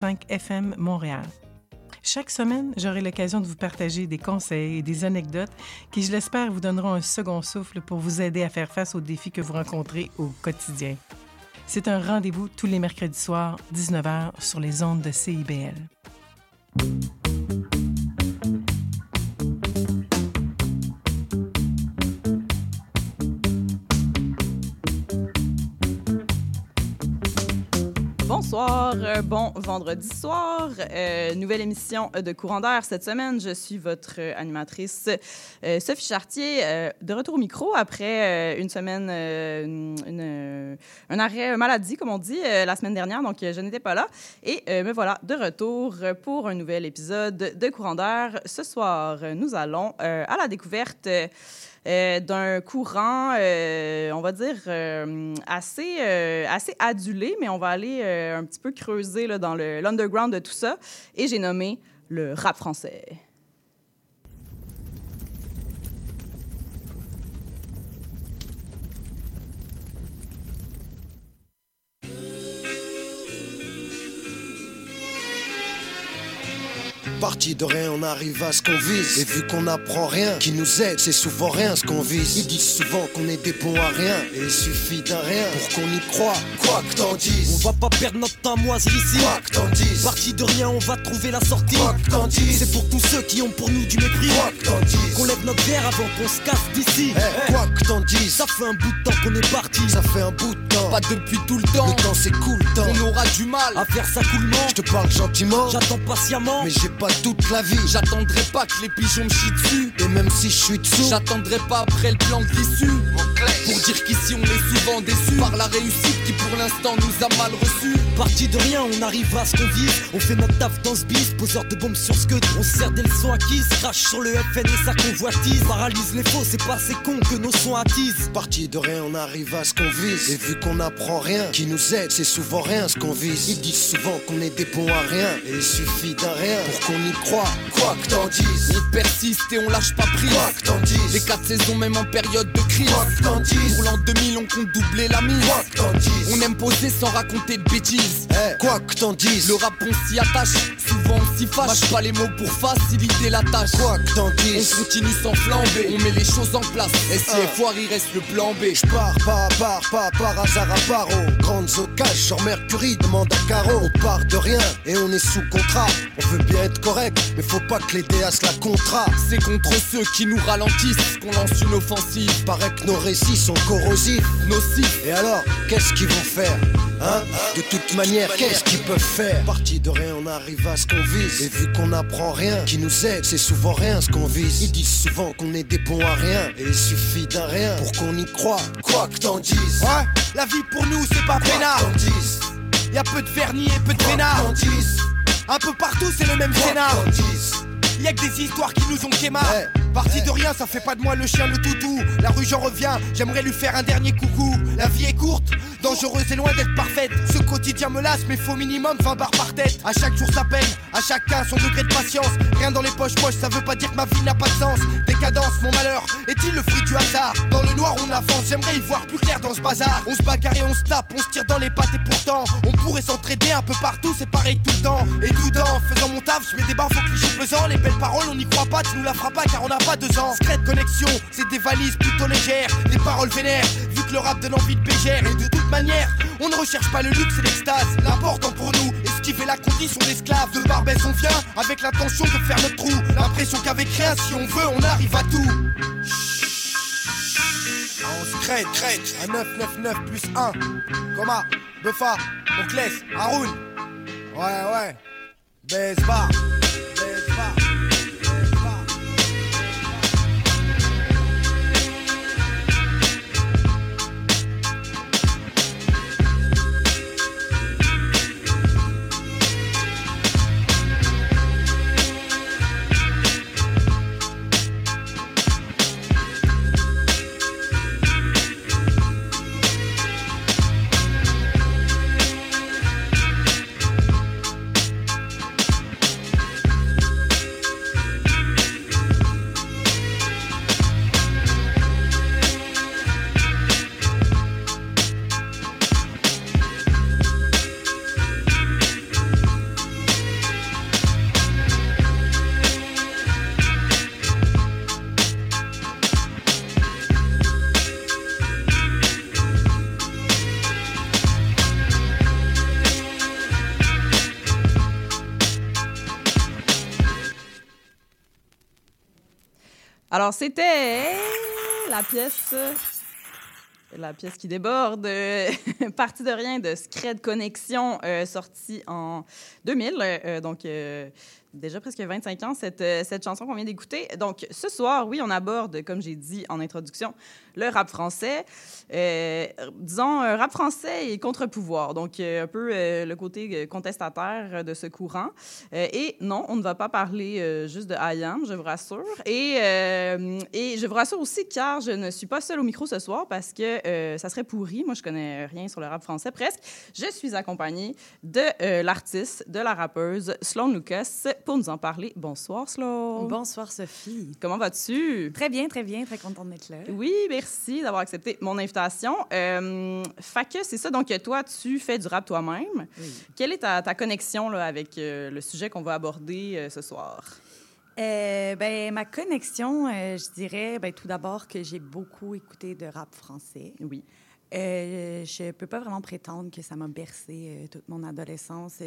5 FM Montréal. Chaque semaine, j'aurai l'occasion de vous partager des conseils et des anecdotes qui, je l'espère, vous donneront un second souffle pour vous aider à faire face aux défis que vous rencontrez au quotidien. C'est un rendez-vous tous les mercredis soirs, 19h, sur les ondes de CIBL. Bon vendredi soir. Euh, nouvelle émission de Courant d'air cette semaine. Je suis votre animatrice euh, Sophie Chartier, euh, de retour au micro après une semaine, un arrêt maladie, comme on dit, la semaine dernière. Donc, je n'étais pas là. Et me voilà de retour pour un nouvel épisode de Courant d'air. Ce soir, nous allons à la découverte. Euh, d'un courant, euh, on va dire, euh, assez, adulé, mais on va aller un petit peu creuser dans l'underground de tout ça. Et j'ai nommé le rap français. Parti de rien, on arrive à ce qu'on vise. Et vu qu'on apprend rien, qui nous aide, c'est souvent rien ce qu'on vise. Ils disent souvent qu'on est des bons à rien. Et il suffit d'un rien pour qu'on y croit. Quoi que t'en dises, On va pas perdre notre temps moisir ici. quoi que t'en dises, Parti de rien, on va trouver la sortie. quoi que t'en dises, C'est pour tous ceux qui ont pour nous du mépris. quoi que t'en dises. Qu'on lève notre verre avant qu'on se casse d'ici. Eh, quoi que t'en dises, Ça fait un bout de temps qu'on est parti. ça fait un bout de temps. Pas depuis tout le temps, Le temps s'écoule, temps. on aura du mal. À faire ça coulement. Je te parle gentiment, J'attends patiemment. mais j'ai pas toute la vie. J'attendrai pas que les pigeons me chient dessus. Et même si je suis dessous, J'attendrai pas après le plan. Pour dire qu'ici on est souvent déçus par la réussite qui pour l'instant nous a mal reçus. Parti de rien, on arrive à ce qu'on vise. On fait notre taf dans ce bis, poseur de bombes sur ce que on se sert des leçons acquises. Crache sur le FN et sa convoitise. Paralyse les faux, c'est pas assez con que nos sons attisent. Parti de rien, on arrive à ce qu'on vise. Et vu qu'on apprend rien, qui nous aide, c'est souvent rien ce qu'on vise. Ils disent souvent qu'on est des bons à rien. Et il suffit d'un rien pour qu'on y croit. Quoi que t'en dises, On persiste et on lâche pas prise. quoi que t'en dises, Les quatre saisons même en période de crise. quoi que t'en dises, Pour l'an 2000 on compte doubler la mise. quoi que t'en dises. On aime poser sans raconter de bêtises. Eh, quoi que t'en dises, Le rap on s'y attache, souvent on s'y fâche. Mâche pas les mots pour faciliter la tâche. quoi que t'en On dises. continue sans flamber, on met les choses en place. Et si Ah. est foire, il reste le plan B. Je pars pas à part, pas par hasard à part aux grandes occasions. Genre Mercury demande à Caro. On part de rien et on est sous contrat. On veut bien être correct, mais faut pas que les DAS la contrat. C'est contre ceux qui nous ralentissent qu'on lance une offensive. Paraît que nos récits sont corrosifs. Nocif, Et alors, qu'est-ce qu'ils vont faire Hein? De toute manière, qu'est-ce qu'ils peuvent faire? Parti de rien, on arrive à ce qu'on vise. Et vu qu'on apprend rien, qui nous aide, c'est souvent rien ce qu'on vise. Ils disent souvent qu'on est des bons à rien. Et il suffit d'un rien pour qu'on y croit. Quoi que t'en dises. Ouais, la vie pour nous c'est pas peinard. t'en dises. Y a peu de vernis et peu de Quoi que peinard. t'en dises. Un peu partout c'est le même scénar. que t'en dises. Y a que des histoires qui nous ont quémar. Ouais. Parti de rien, ça fait pas de moi le chien le toutou. La rue j'en reviens, j'aimerais lui faire un dernier coucou. La vie est courte, dangereuse et loin d'être parfaite. Ce quotidien me lasse, mais faut minimum 20 barres par tête. À chaque jour sa peine, à chacun son degré de patience. Rien dans les poches poches, ça veut pas dire que ma vie n'a pas de sens. Décadence, mon malheur, est-il le fruit du hasard? Dans le noir on avance, j'aimerais y voir plus clair dans ce bazar. On se bagarre et on se tape, on se tire dans les pattes et pourtant on pourrait s'entraider un peu partout, c'est pareil tout le temps. Et tout en faisant mon taf, je mets des barres au cliché pesant. Les belles paroles, on n'y croit pas, tu nous la feras pas car on pas deux ans. Secrète connexion, c'est des valises plutôt légères, des paroles vénères, vu que le rap donne envie de. Et de toute manière, on ne recherche pas le luxe et l'extase. L'important pour nous fait la condition d'esclave. De Barbès, on vient avec l'intention de faire notre trou. L'impression qu'avec rien, si on veut, on arrive à tout. On se crête, crête, à 999 plus 1. Coma, Buffa, Onclès, Haroun. Ouais, ouais. Baisse bar, C'était la pièce. La pièce qui déborde, Partie de rien de Scred Connexion, euh, sortie en 2000. euh, donc, euh, déjà presque 25 ans, cette chanson qu'on vient d'écouter. Donc, ce soir, oui, on aborde, comme j'ai dit en introduction, le rap français. Euh, disons, un rap français et contre-pouvoir. Donc, euh, un peu euh, le côté contestataire de ce courant. Euh, et non, on ne va pas parler juste de IAM, je vous rassure. Et, et je vous rassure aussi, car je ne suis pas seule au micro ce soir parce que ça serait pourri. Moi, je connais rien sur le rap français, presque. Je suis accompagnée de l'artiste, de la rappeuse Sloan Lucas pour nous en parler. Bonsoir, Sloan. Bonsoir Sophie. Comment vas-tu? Très bien, très bien, très contente d'être là. Oui, merci d'avoir accepté mon invitation. Euh, fait que c'est ça, donc toi, tu fais du rap toi-même. Oui. Quelle est ta, ta connexion là, avec euh, le sujet qu'on va aborder euh, ce soir? Euh, ben, ma connexion, je dirais ben, tout d'abord que j'ai beaucoup écouté de rap français. Oui. Euh, je peux pas vraiment prétendre que ça m'a bercé euh, toute mon adolescence.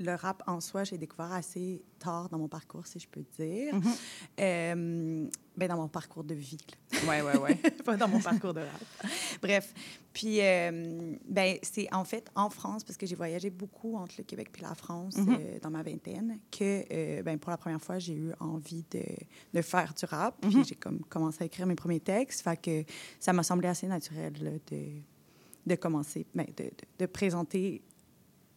Le rap en soi, j'ai découvert assez tard dans mon parcours, si je peux dire. Mhm. Euh, ben, dans mon parcours de vie. là. Ouais, ouais, ouais. pas dans mon parcours de rap. Bref, puis euh, ben c'est en fait en France parce que j'ai voyagé beaucoup entre le Québec puis la France Mhm. euh, dans ma vingtaine que euh, ben pour la première fois j'ai eu envie de, de faire du rap Mhm. puis j'ai comme commencé à écrire mes premiers textes fait que ça m'a semblé assez naturel là, de de commencer ben, de, de, de présenter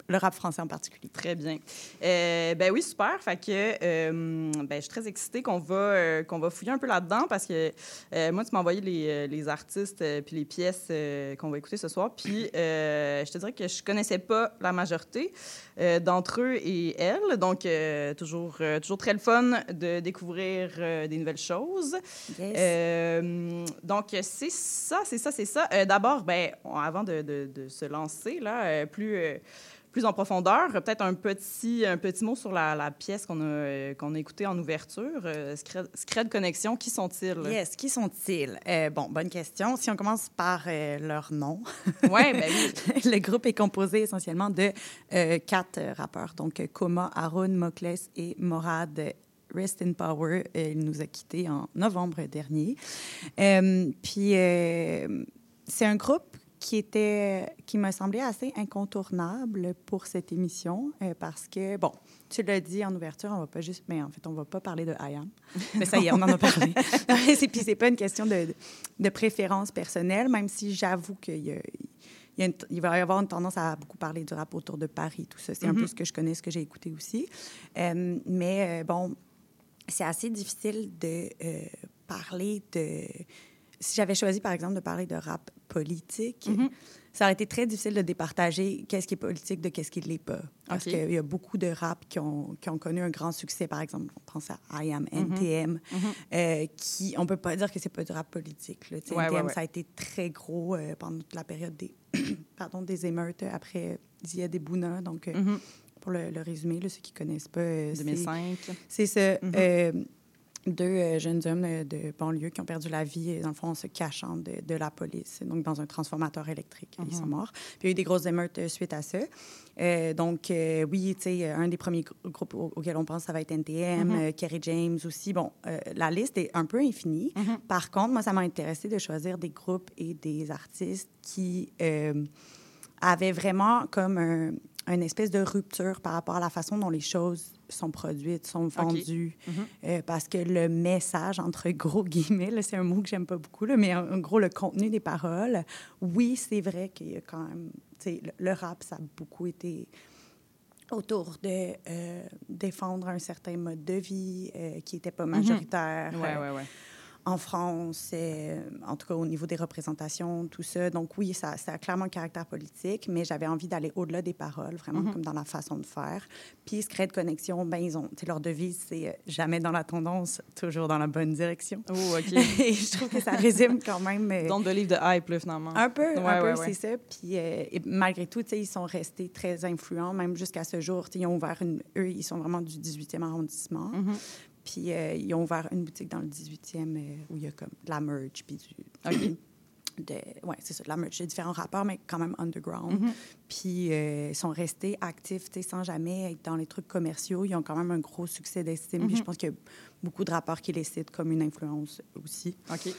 le rap français en particulier. Très bien. Euh, ben oui, super. Fait que euh, ben, je suis très excitée qu'on va, euh, qu'on va fouiller un peu là-dedans parce que moi, tu m'as envoyé les, les artistes puis les pièces qu'on va écouter ce soir. Puis je te dirais que je connaissais pas la majorité d'entre eux et elles. Donc, toujours, toujours très le fun de découvrir des nouvelles choses. Yes. Donc, c'est ça, c'est ça, c'est ça. D'abord, ben, avant de, de- de se lancer, là, plus, plus en profondeur, euh, peut-être un petit, un petit mot sur la, la pièce qu'on a, euh, qu'on a écoutée en ouverture, euh, Scred, Connexion. Qui sont-ils? Yes, qui sont-ils? Euh, bon, bonne question. Si on commence par euh, leur nom, Oui, ben oui. le groupe est composé essentiellement de euh, quatre rappeurs, donc Koma, Haroun, Mokles et Morad. Rest in Power, il nous a quittés en novembre dernier. Puis c'est un groupe qui était, qui m'a semblé assez incontournable pour cette émission euh, parce que bon, tu l'as dit en ouverture, on va pas juste, mais en fait on va pas parler de IAM. Mais ça y est, on en a parlé. c'est puis c'est pas une question de, de préférence personnelle, même si j'avoue qu'il y a il, y a une- il va y avoir une tendance à beaucoup parler du rap autour de Paris, tout ça. C'est un peu ce que je connais, ce que j'ai écouté aussi. Euh, mais euh, bon, c'est assez difficile de parler de... Si j'avais choisi, par exemple, de parler de rap politique, ça aurait été très difficile de départager qu'est-ce qui est politique de qu'est-ce qui ne l'est pas. Parce qu'il y a beaucoup de rap qui ont, qui ont connu un grand succès. Par exemple, on pense à I Am, NTM, euh, qui, on peut pas dire que c'est pas du rap politique. Là. Ouais, NTM, ouais, ouais. ça a été très gros euh, pendant toute la période des, pardon, des émeutes après Zia des Bouna. Donc, euh, Mhm. pour le, le résumer, là, ceux qui connaissent pas, euh, c'est- 2005. c'est ça. Mhm. Deux euh, jeunes hommes de banlieue qui ont perdu la vie, dans le fond, en se cachant de, de la police, donc dans un transformateur électrique. Ils sont morts. Puis il y a eu des grosses émeutes euh, suite à ça. Euh, donc, euh, oui, tu sais, un des premiers gr- groupes au- auxquels on pense, ça va être NTM, euh, Kerry James aussi. Bon, la liste est un peu infinie. Par contre, moi, ça m'a intéressé de choisir des groupes et des artistes qui avaient vraiment comme un, une espèce de rupture par rapport à la façon dont les choses sont produites, sont vendues. Euh, parce que le message, entre gros guillemets, c'est un mot que j'aime pas beaucoup, là, mais en, gros, le contenu des paroles, oui, c'est vrai qu'il y a quand même... Le, le rap, ça a beaucoup été autour de euh, défendre un certain mode de vie euh, qui n'était pas majoritaire. Ouais, euh, ouais, ouais. En France, euh, en tout cas au niveau des représentations, tout ça. Donc oui, ça, ça a clairement un caractère politique, mais j'avais envie d'aller au-delà des paroles, vraiment Mhm. comme dans la façon de faire. Puis Scred Connexion, ben ils ont, leur devise, c'est euh, jamais dans la tendance, toujours dans la bonne direction. Oh, OK. Et je trouve que ça résume quand même... euh, Don't believe the hype, là, finalement. un peu, Ouais, un peu, ouais, ouais. c'est ça. Puis euh, et malgré tout, ils sont restés très influents, même jusqu'à ce jour. Ils ont ouvert une... Eux, ils sont vraiment du 18e arrondissement. Mhm. Puis euh, ils ont ouvert une boutique dans le 18e euh, où il y a comme de la merch, puis du... De, ouais, c'est ça, de la merch de différents rappeurs, mais quand même underground. Mhm. Puis euh, ils sont restés actifs, tu sais, sans jamais être dans les trucs commerciaux. Ils ont quand même un gros succès d'estime. Puis Mhm. je pense qu'il y a beaucoup de rappeurs qui les citent comme une influence aussi. OK.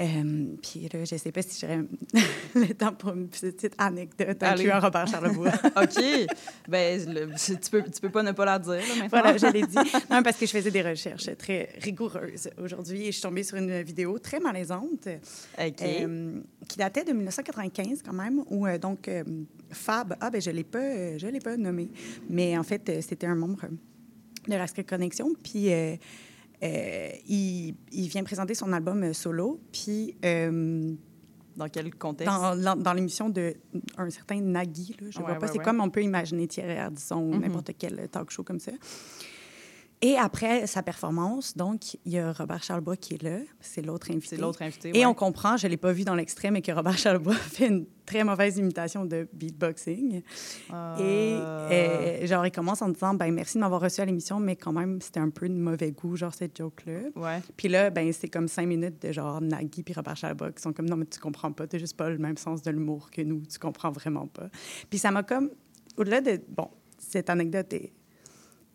Euh, puis là, je sais pas si j'aurais le temps pour une petite anecdote Allez. incluant Robert Charlebois. OK. ben, le- tu, peux, tu peux pas ne pas la dire, là, maintenant. Voilà, je l'ai dit. Non, parce que je faisais des recherches très rigoureuses aujourd'hui et je suis tombée sur une vidéo très malaisante euh, qui datait de 1995 quand même, où euh, donc euh, Fab, ah ben je l'ai pas, je l'ai pas nommé, mais en fait c'était un membre de la Secret Connection, puis il, il vient présenter son album euh, solo, puis euh, Dans quel contexte? dans, dans- l'émission de un certain Nagui, là, je Ouais, vois pas, ouais, c'est ouais. comme on peut imaginer Thierry Ardisson ou Mhm. n'importe quel talk show comme ça. Et après sa performance, donc, il y a Robert Charlebois qui est là. C'est l'autre invité. C'est l'autre invité. Et ouais. on comprend, je ne l'ai pas vu dans l'extrait, mais que Robert Charlebois fait une très mauvaise imitation de beatboxing. Ah. Et euh, genre, il commence en disant ben, Merci de m'avoir reçu à l'émission, mais quand même, c'était un peu de mauvais goût, genre, cette joke-là. Ouais. Puis là, ben, c'est comme cinq minutes de genre Nagui puis Robert Charlebois qui sont comme Non, mais tu comprends pas, tu juste pas le même sens de l'humour que nous, tu comprends vraiment pas. Puis ça m'a comme, au-delà de. Bon, cette anecdote est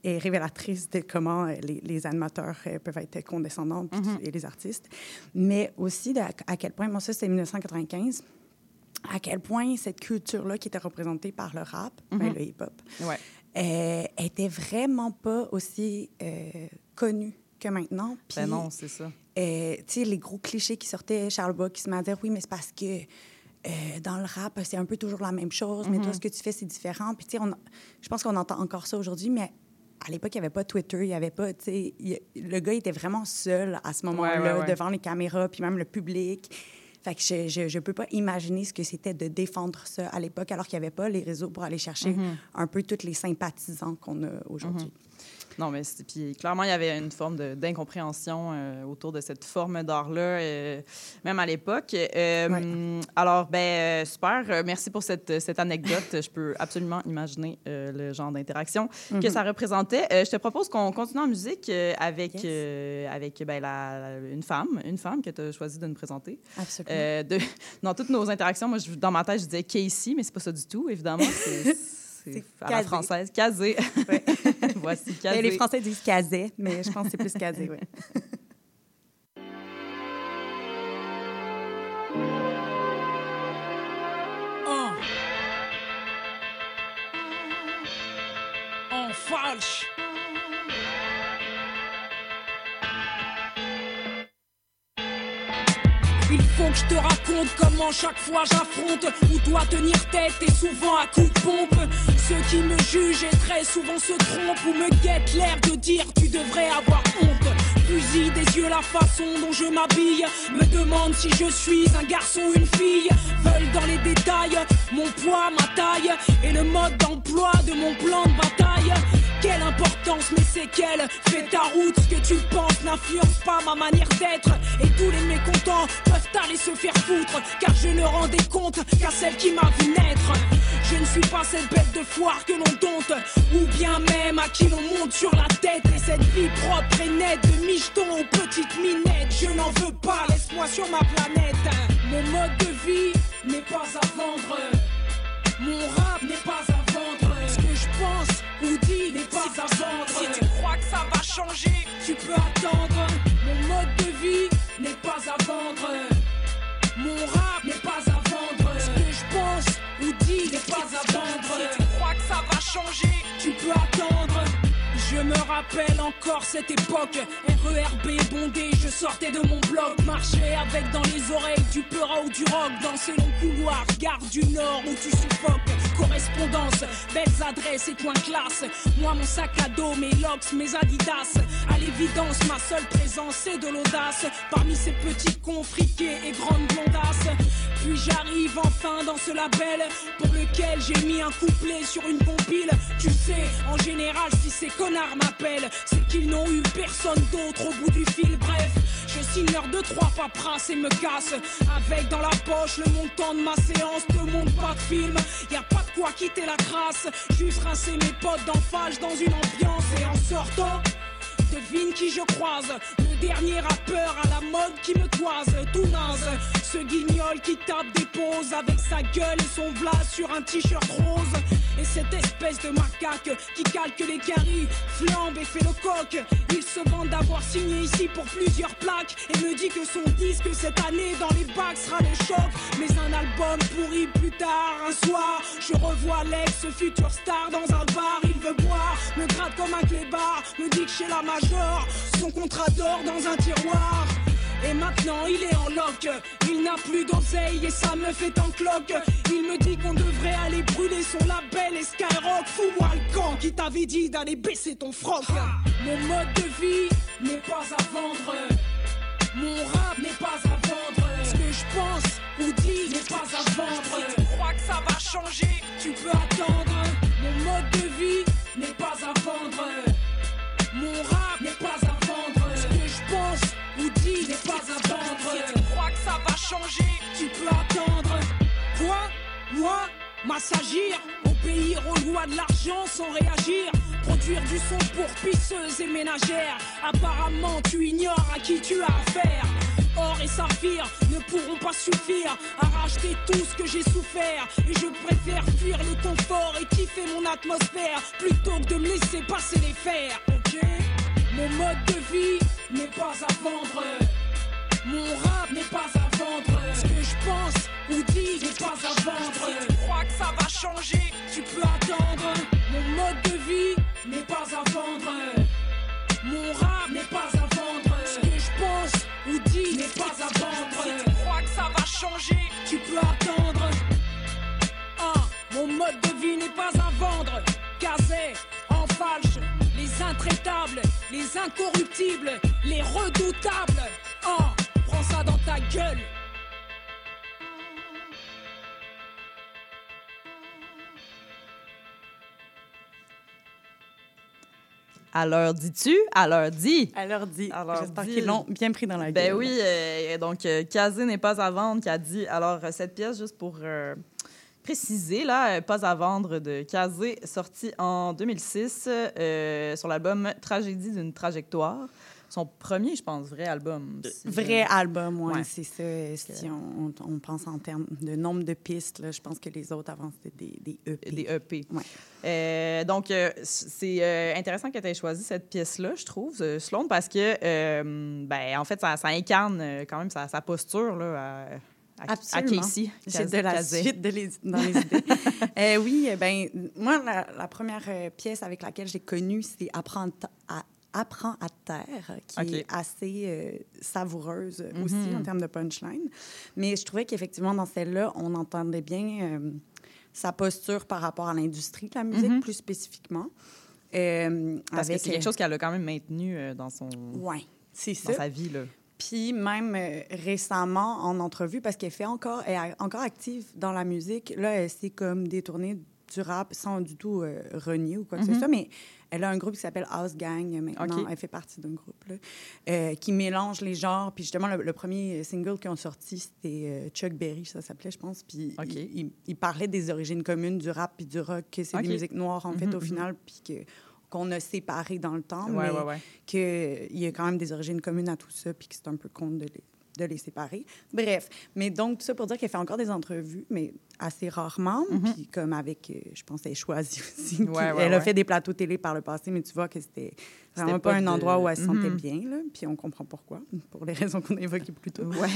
est révélatrice de comment euh, les, les animateurs euh, peuvent être condescendants Mhm. et les artistes, mais aussi de, à quel point, moi ça c'est 1995, à quel point cette culture-là qui était représentée par le rap, ben, Mhm. le hip-hop, Ouais. euh, était vraiment pas aussi euh, connue que maintenant. Puis, Ben non, c'est ça. euh, tu sais, les gros clichés qui sortaient, Charles Bois qui se met à dire oui, mais c'est parce que dans le rap, c'est un peu toujours la même chose, mais toi, ce que tu fais, c'est différent. Puis, tu sais, je pense qu'on entend encore ça aujourd'hui, mais à l'époque, il n'y avait pas Twitter, il n'y avait pas, tu sais, le gars était vraiment seul à ce moment-là, Ouais, ouais, ouais. devant les caméras, puis même le public. Fait que je ne peux pas imaginer ce que c'était de défendre ça à l'époque, alors qu'il n'y avait pas les réseaux pour aller chercher Mhm. un peu tous les sympathisants qu'on a aujourd'hui. Non, mais puis clairement, il y avait une forme d'incompréhension euh, autour de cette forme d'art-là, euh, même à l'époque. Euh, Ouais. Alors, ben super. Merci pour cette, cette anecdote. Je peux absolument imaginer le genre d'interaction que Mhm. ça représentait. Je te propose qu'on continue en musique avec, Yes. avec ben, la, une femme, une femme que tu as choisi de nous présenter. Absolument. De, dans toutes nos interactions, moi, je- dans ma tête, je disais Casey, mais c'est pas ça du tout, évidemment. C'est à la française. Casé. Ouais. Voici Ben, Casé. les Français disent casé, mais je pense que c'est plus casé, oui. Un. En falche. Il faut que je te raconte comment chaque fois j'affronte Où dois tenir tête et souvent à coups de pompe. Ceux qui me jugent et très souvent se trompent Ou me guettent l'air de dire tu devrais avoir honte. Fusil des yeux la façon dont je m'habille Me demande si je suis un garçon ou une fille. Veulent dans les détails mon poids, ma taille Et le mode d'emploi de mon plan de bataille quelle importance, mais c'est qu'elle Fais ta route, ce que tu penses n'influence pas ma manière d'être. Et tous les mécontents peuvent aller se faire foutre Car je ne rendais compte qu'à celle qui m'a vu naître. Je ne suis pas cette bête de foire que l'on dompte Ou bien même à qui l'on monte sur la tête. Et cette vie propre et nette de micheton aux petites minettes. Je n'en veux pas, laisse-moi sur ma planète. Mon mode de vie n'est pas à vendre. Mon rap n'est pas à tu peux attendre. Mon mode de vie n'est pas à vendre. Mon rap n'est pas à vendre. Ce que je pense ou dis n'est pas à vendre. Si tu crois que ça va changer, tu peux attendre. Je me rappelle encore cette époque RERB bondé, je sortais de mon bloc Marchais avec dans les oreilles du peura ou du rock Dans ces longs couloirs, gare du Nord où tu suffoques Correspondance, belles adresses et coins classe. Moi mon sac à dos, mes locks, mes adidas. À l'évidence, ma seule présence c'est de l'audace. Parmi ces petits cons friqués et grandes blondasses. Puis j'arrive enfin dans ce label Pour lequel j'ai mis un couplet sur une compile Tu sais, en général si ces connards m'appellent C'est qu'ils n'ont eu personne d'autre au bout du fil. Bref, je signe leur deux trois paperasses et me casse. Avec dans la poche le montant de ma séance Te montre pas de film, y a pas quoi quitter la crasse Juste rincer mes potes d'en dans une ambiance Et en sortant devine qui je croise. Le dernier rappeur à la mode qui me toise, tout naze. Ce guignol qui tape des poses avec sa gueule et son vlas sur un t-shirt rose. Et cette espèce de macaque qui calque les caries, flambe et fait le coq. Il se vante d'avoir signé ici pour plusieurs plaques et me dit que son disque cette année dans les bacs sera le choc. Mais un album pourri plus tard, un soir, je revois l'ex futur star dans un bar. Il veut boire, me gratte comme un clébard, me dit que chez la son contrat d'or dans un tiroir. Et maintenant il est en loc, il n'a plus d'oseille et ça me fait en cloque. Il me dit qu'on devrait aller brûler son label et Skyrock. Fous-moi le camp qui t'avait dit d'aller baisser ton froc. Mon mode de vie n'est pas à vendre. Mon rap n'est pas à vendre. Ce que je pense ou dis n'est pas à vendre. Si tu crois que ça va changer, tu peux attendre. Tu peux attendre. Quoi? Moi? M'assagir au pays relois de l'argent sans réagir. Produire du son pour pisseuses et ménagères. Apparemment, tu ignores à qui tu as affaire. Or et saphir ne pourront pas suffire à racheter tout ce que j'ai souffert. Et je préfère fuir le confort et kiffer mon atmosphère plutôt que de me laisser passer les fers. Ok? Mon mode de vie n'est pas à vendre. Mon rap n'est pas à Ce que je pense ou dis n'est pas à vendre. Si tu crois que ça va changer, tu peux attendre. Mon mode de vie n'est pas à vendre. Mon rap n'est pas à vendre. Ce que je pense ou dis n'est pas à vendre. Si tu crois que ça va changer, tu peux attendre. Ah, mon mode de vie n'est pas à vendre. Casé, en falche, les intraitables, les incorruptibles, les redoutables. Ah, prends ça dans ta gueule. À l'heure dis-tu? À l'heure dit. À leur dit. J'espère qu'ils l'ont bien pris dans la gueule. Ben oui, euh, donc euh, Kazé n'est pas à vendre, qui a dit. Alors, euh, cette pièce, juste pour euh, préciser, là, pas à vendre de Kazé, sorti en 2006 euh, sur l'album Tragédie d'une trajectoire. Son premier, je pense, vrai album. si Vrai je- album, Ouais. c'est ça. Si on, on- pense en termes de nombre de pistes, là, je pense que les autres avant, c'était des, des EP. Des EP. Ouais. Euh, donc, euh, c'est euh, intéressant que tu aies choisi cette pièce-là, je trouve, euh, Sloan, parce que, euh, ben, en fait, ça, ça incarne euh, quand même sa, sa posture là, à, à- à Absolument. Casey. J'ai de la Kazé. suite de les- dans les idées. Euh, oui, ben moi, la, la première euh, pièce avec laquelle j'ai connu, c'est Apprends à, Apprends à terre, qui est assez euh, savoureuse aussi Mhm. en termes de punchline. Mais je trouvais qu'effectivement, dans celle-là, on entendait bien euh, sa posture par rapport à l'industrie de la musique, Mhm. plus spécifiquement. Euh, Parce que c'est quelque chose qu'elle a quand même maintenu dans, son, Oui, c'est dans ça. sa vie. Là. Puis même euh, récemment, en entrevue, parce qu'elle fait encore, elle est encore active dans la musique, là, elle s'est comme détournée du rap sans du tout euh, renier ou quoi que ce Mhm. soit, mais elle a un groupe qui s'appelle House Gang maintenant. OK. Elle fait partie d'un groupe là, euh, qui mélange les genres. Puis justement, le, le premier single qu'ils ont sorti, c'était euh, Chuck Berry, ça s'appelait, je pense. Puis OK. il, il- il parlait des origines communes du rap puis du rock, que c'est OK. des musiques noires, en fait, Mhm, au mhm. final, puis que qu'on a séparé dans le temps. Ouais, mais ouais, ouais. qu'il y a quand même des origines communes à tout ça, puis que c'est un peu con de les, de les séparer. Bref, mais donc, tout ça pour dire qu'elle fait encore des entrevues, mais assez rarement, puis comme avec, euh, je pense, elle est choisie aussi. Ouais, qui- ouais, elle a ouais. fait des plateaux télé par le passé, mais tu vois que c'était vraiment pas pas, un endroit où elle se sentait Mhm. bien, là, puis on comprend pourquoi, pour les raisons qu'on a évoquées plus tôt. Ouais.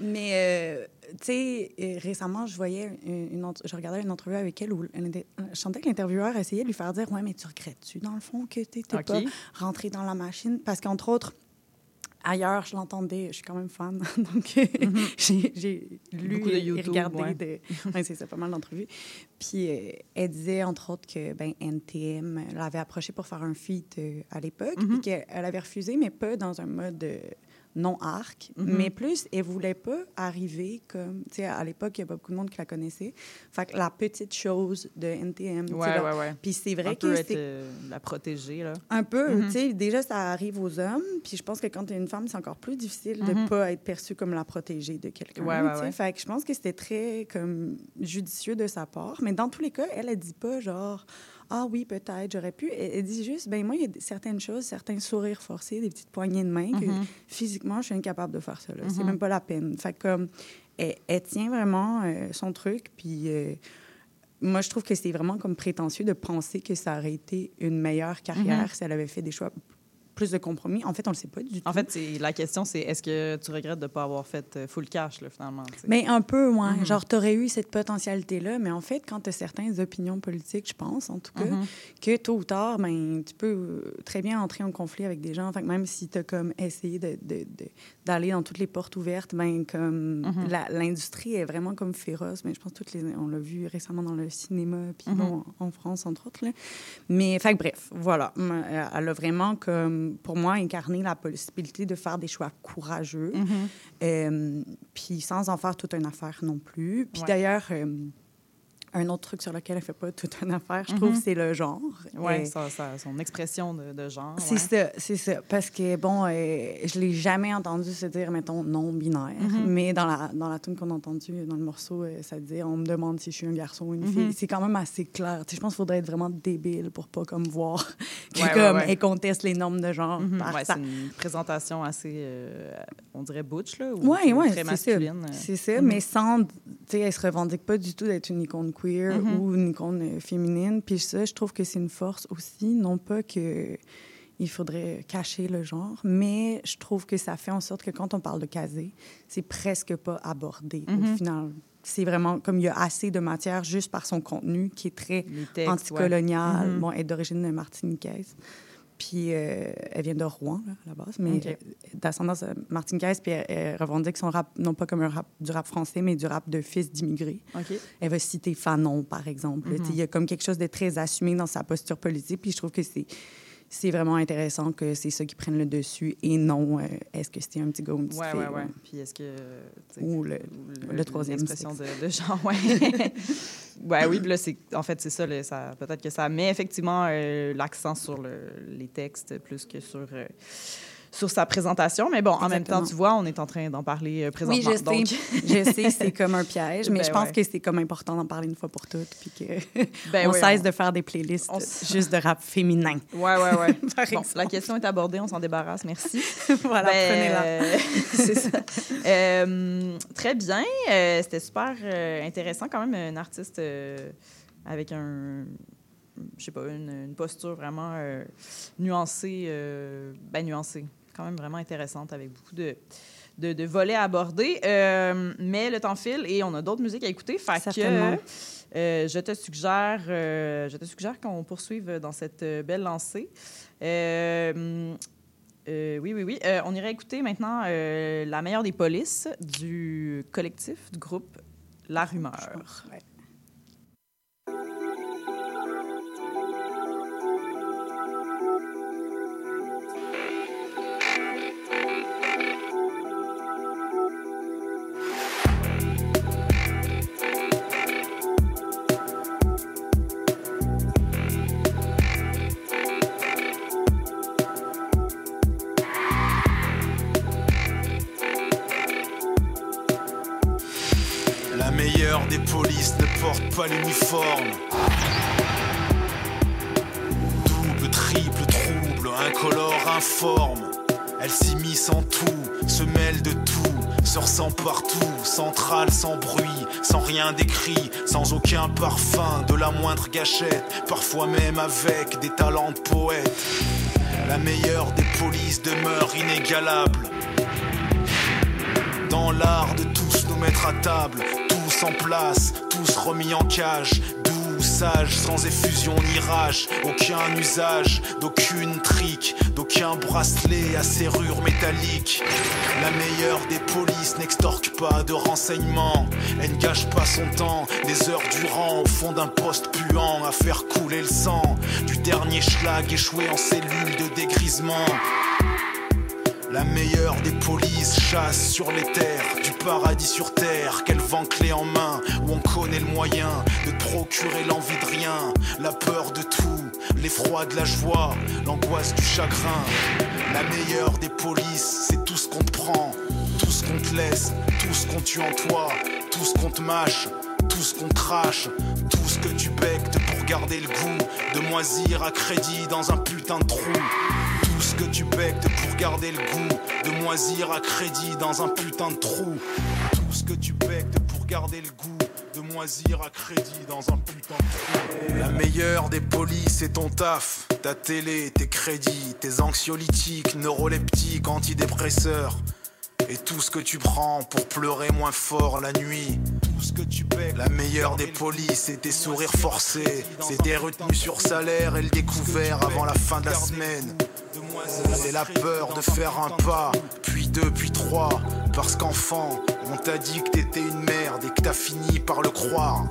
Mais, euh, tu sais, euh, récemment, je voyais une, une entre- je regardais une entrevue avec elle où elle était- je sentais que l'intervieweur essayait de lui faire dire Ouais, mais tu regrettes-tu, dans le fond, que tu n'étais OK. pas rentré dans la machine? Parce qu'entre autres, ailleurs, je l'entendais, je suis quand même fan. Donc, j'ai j'ai lu Mhm. Beaucoup de et regardé. ouais. de- ouais, c'est ça, pas mal d'entrevues. Puis, euh, elle disait, entre autres, que ben, NTM l'avait approché pour faire un feat euh, à l'époque, Mhm. puis qu'elle elle avait refusé, mais pas dans un mode euh, non-arc, Mhm. mais plus, elle voulait pas arriver comme... Tu sais, à l'époque, il y a pas beaucoup de monde qui la connaissait. Fait que la petite chose de NTM, Ouais, là. ouais, ouais. Puis c'est vrai que c'est euh, la protéger, là. un peu, Mhm. tu sais, déjà, ça arrive aux hommes. Puis je pense que quand tu es une femme, c'est encore plus difficile de Mhm. ne pas être perçue comme la protégée de quelqu'un. Ouais, ouais. Fait que je pense que c'était très comme judicieux de sa part. Mais dans tous les cas, elle, elle dit pas genre, Ah oui, peut-être, j'aurais pu. Elle, elle dit juste Ben moi, il y a certaines choses, certains sourires forcés, des petites poignées de main, que Mhm. physiquement, je suis incapable de faire ça. là. C'est Mhm. même pas la peine. Fait comme, elle, elle tient vraiment euh, son truc, puis. euh, moi, je trouve que c'est vraiment comme prétentieux de penser que ça aurait été une meilleure carrière Mhm. si elle avait fait des choix plus de compromis. En fait, on le sait pas du tout. En fait, la question, c'est est-ce que tu regrettes de ne pas avoir fait euh, full cash, là, finalement? tu sais? Mais un peu, ouais. Mhm. Genre, t'aurais eu cette potentialité-là, mais en fait, quand tu as certaines opinions politiques, je pense, en tout cas, Mhm. que tôt ou tard, ben, tu peux euh, très bien entrer en conflit avec des gens. Fait que même si tu as comme essayé d'aller dans toutes les portes ouvertes, ben, comme Mhm. la- l'industrie est vraiment comme féroce. Mais je pense que toutes les, on l'a vu récemment dans le cinéma, puis bon, en France, entre autres. Là. Mais, fait que bref, voilà. Elle a vraiment, comme, pour moi, incarné la possibilité de faire des choix courageux. Mhm. Euh, puis sans en faire toute une affaire non plus. Puis Ouais. d'ailleurs, euh, un autre truc sur lequel elle fait pas toute une affaire, je trouve, Mhm. c'est le genre. Ça, ça- son expression de, de genre. c'est ouais. ça, c'est ça. Parce que, bon, euh, je l'ai jamais entendu se dire, mettons, non-binaire. Mhm. Mais dans la, dans la tune qu'on a entendue, dans le morceau, euh, ça dit, on me demande si je suis un garçon ou une fille. C'est quand même assez clair. Je pense qu'il faudrait être vraiment débile pour pas comme voir que, Ouais, comme, ouais. conteste les normes de genre. Mhm. c'est une présentation assez, euh, on dirait butch, là, ou Oui, oui, très c'est ça. masculine. euh. C'est ça, mais sans. Tu sais, elle se revendique pas du tout d'être une icône queer Mhm. ou une icône euh, féminine. Puis ça, je trouve que c'est une force aussi. Non pas que il faudrait cacher le genre, mais je trouve que ça fait en sorte que quand on parle de casé, c'est presque pas abordé Mhm. au final. C'est vraiment comme il y a assez de matière juste par son contenu qui est très textes, ouais. anticolonial. Mhm. Bon, elle est d'origine martiniquaise. Puis euh, elle vient de Rouen, là, à la base, mais Ok. euh, d'ascendance euh, martiniquaise. Puis elle, elle revendique son rap, non pas comme un rap, du rap français, mais du rap de fils d'immigrés. Elle va citer Fanon, par exemple. Mhm. Il y a comme quelque chose de très assumé dans sa posture politique. Puis je trouve que c'est. C'est vraiment intéressant que c'est ça qui prenne le dessus et non euh, est-ce que c'était un petit gars ou une petite Ouais, fille, ouais, ouais. là. Puis est-ce que. tu sais, Ou le- troisième L'expression de, de genre, ouais. ouais, oui, puis là, c'est, en fait, c'est ça, là, ça peut-être que ça met effectivement euh, l'accent sur le- les textes plus que sur. euh, sur sa présentation, mais bon, en même temps, tu vois, on est en train d'en parler euh, présentement. Oui, je sais. donc, je sais, c'est comme un piège, mais Ben je pense ouais. que c'est comme important d'en parler une fois pour toutes, puis que ben on oui, cesse de faire des playlists on juste de rap féminin. Ouais, ouais, ouais. Par bon, exemple. la question est abordée, on s'en débarrasse, merci. voilà, Ben, prenez-la. euh, c'est ça. Euh, très bien. Euh, C'était super intéressant quand même, un artiste avec un, je sais pas, une, une posture vraiment euh, nuancée, euh, ben nuancée, quand même vraiment intéressante avec beaucoup de, de, de volets à aborder. Euh, mais le temps file et on a d'autres musiques à écouter. Fait que, euh, je te suggère, euh, je te suggère qu'on poursuive dans cette belle lancée. Euh, oui, oui, oui. Euh, on irait écouter maintenant euh, La meilleure des polices du collectif, du groupe La Rumeur. Ouais. Aucun parfum, de la moindre gâchette, parfois même avec des talents de poète. La meilleure des polices demeure inégalable. Dans l'art de tous nous mettre à table, tous en place, tous remis en cage, sans effusion ni rage, aucun usage, d'aucune trique, d'aucun bracelet à serrure métallique. La meilleure des polices n'extorque pas de renseignements, elle ne gâche pas son temps, des heures durant au fond d'un poste puant à faire couler le sang du dernier schlag échoué en cellule de dégrisement. La meilleure des polices chasse sur les terres, du paradis sur terre, qu'elle vend clé en main, où on connaît le moyen de procurer l'envie de rien, la peur de tout, l'effroi de la joie, l'angoisse du chagrin. La meilleure des polices, c'est tout ce qu'on te prend, tout ce qu'on te laisse, tout ce qu'on tue en toi, tout ce qu'on te mâche, tout ce qu'on crache, tout ce que tu bectes pour garder le goût de moisir à crédit dans un putain de trou. Tout ce que tu bectes pour garder le goût de moisir à crédit dans un putain de trou. Tout ce que tu bectes pour garder le goût de moisir à crédit dans un putain de trou. La meilleure des polices, c'est ton taf, ta télé, tes crédits, tes anxiolytiques, neuroleptiques, antidépresseurs. Et tout ce que tu prends pour pleurer moins fort la nuit. Tout ce que tu paies. La meilleure des polices, c'est tes sourires forcés. C'est tes retenues sur salaire et le découvert avant la fin de la semaine. C'est la peur de faire un pas, puis deux, puis trois. Parce qu'enfant, on t'a dit que t'étais une merde et que t'as fini par le croire.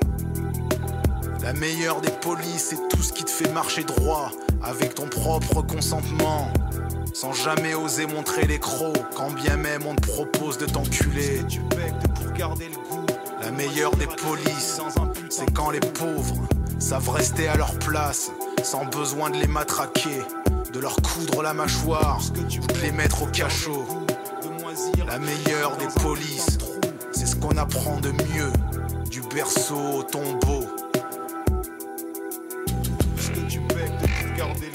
La meilleure des polices, c'est tout ce qui te fait marcher droit, avec ton propre consentement. Sans jamais oser montrer les crocs, quand bien même on te propose de t'enculer. La meilleure des polices, c'est quand les pauvres savent rester à leur place, sans besoin de les matraquer, de leur coudre la mâchoire, de les mettre au cachot. La meilleure des polices, c'est ce qu'on apprend de mieux, du berceau au tombeau. Ce que tu garder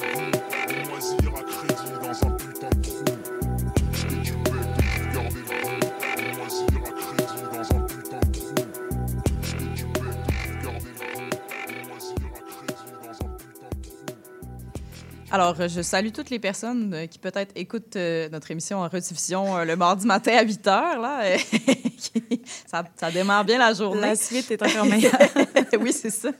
Alors, euh, je salue toutes les personnes euh, qui peut-être écoutent euh, notre émission en rediffusion euh, le mardi matin à 8 h. Là, ça, ça démarre bien la journée. La suite est encore meilleure. oui, c'est ça.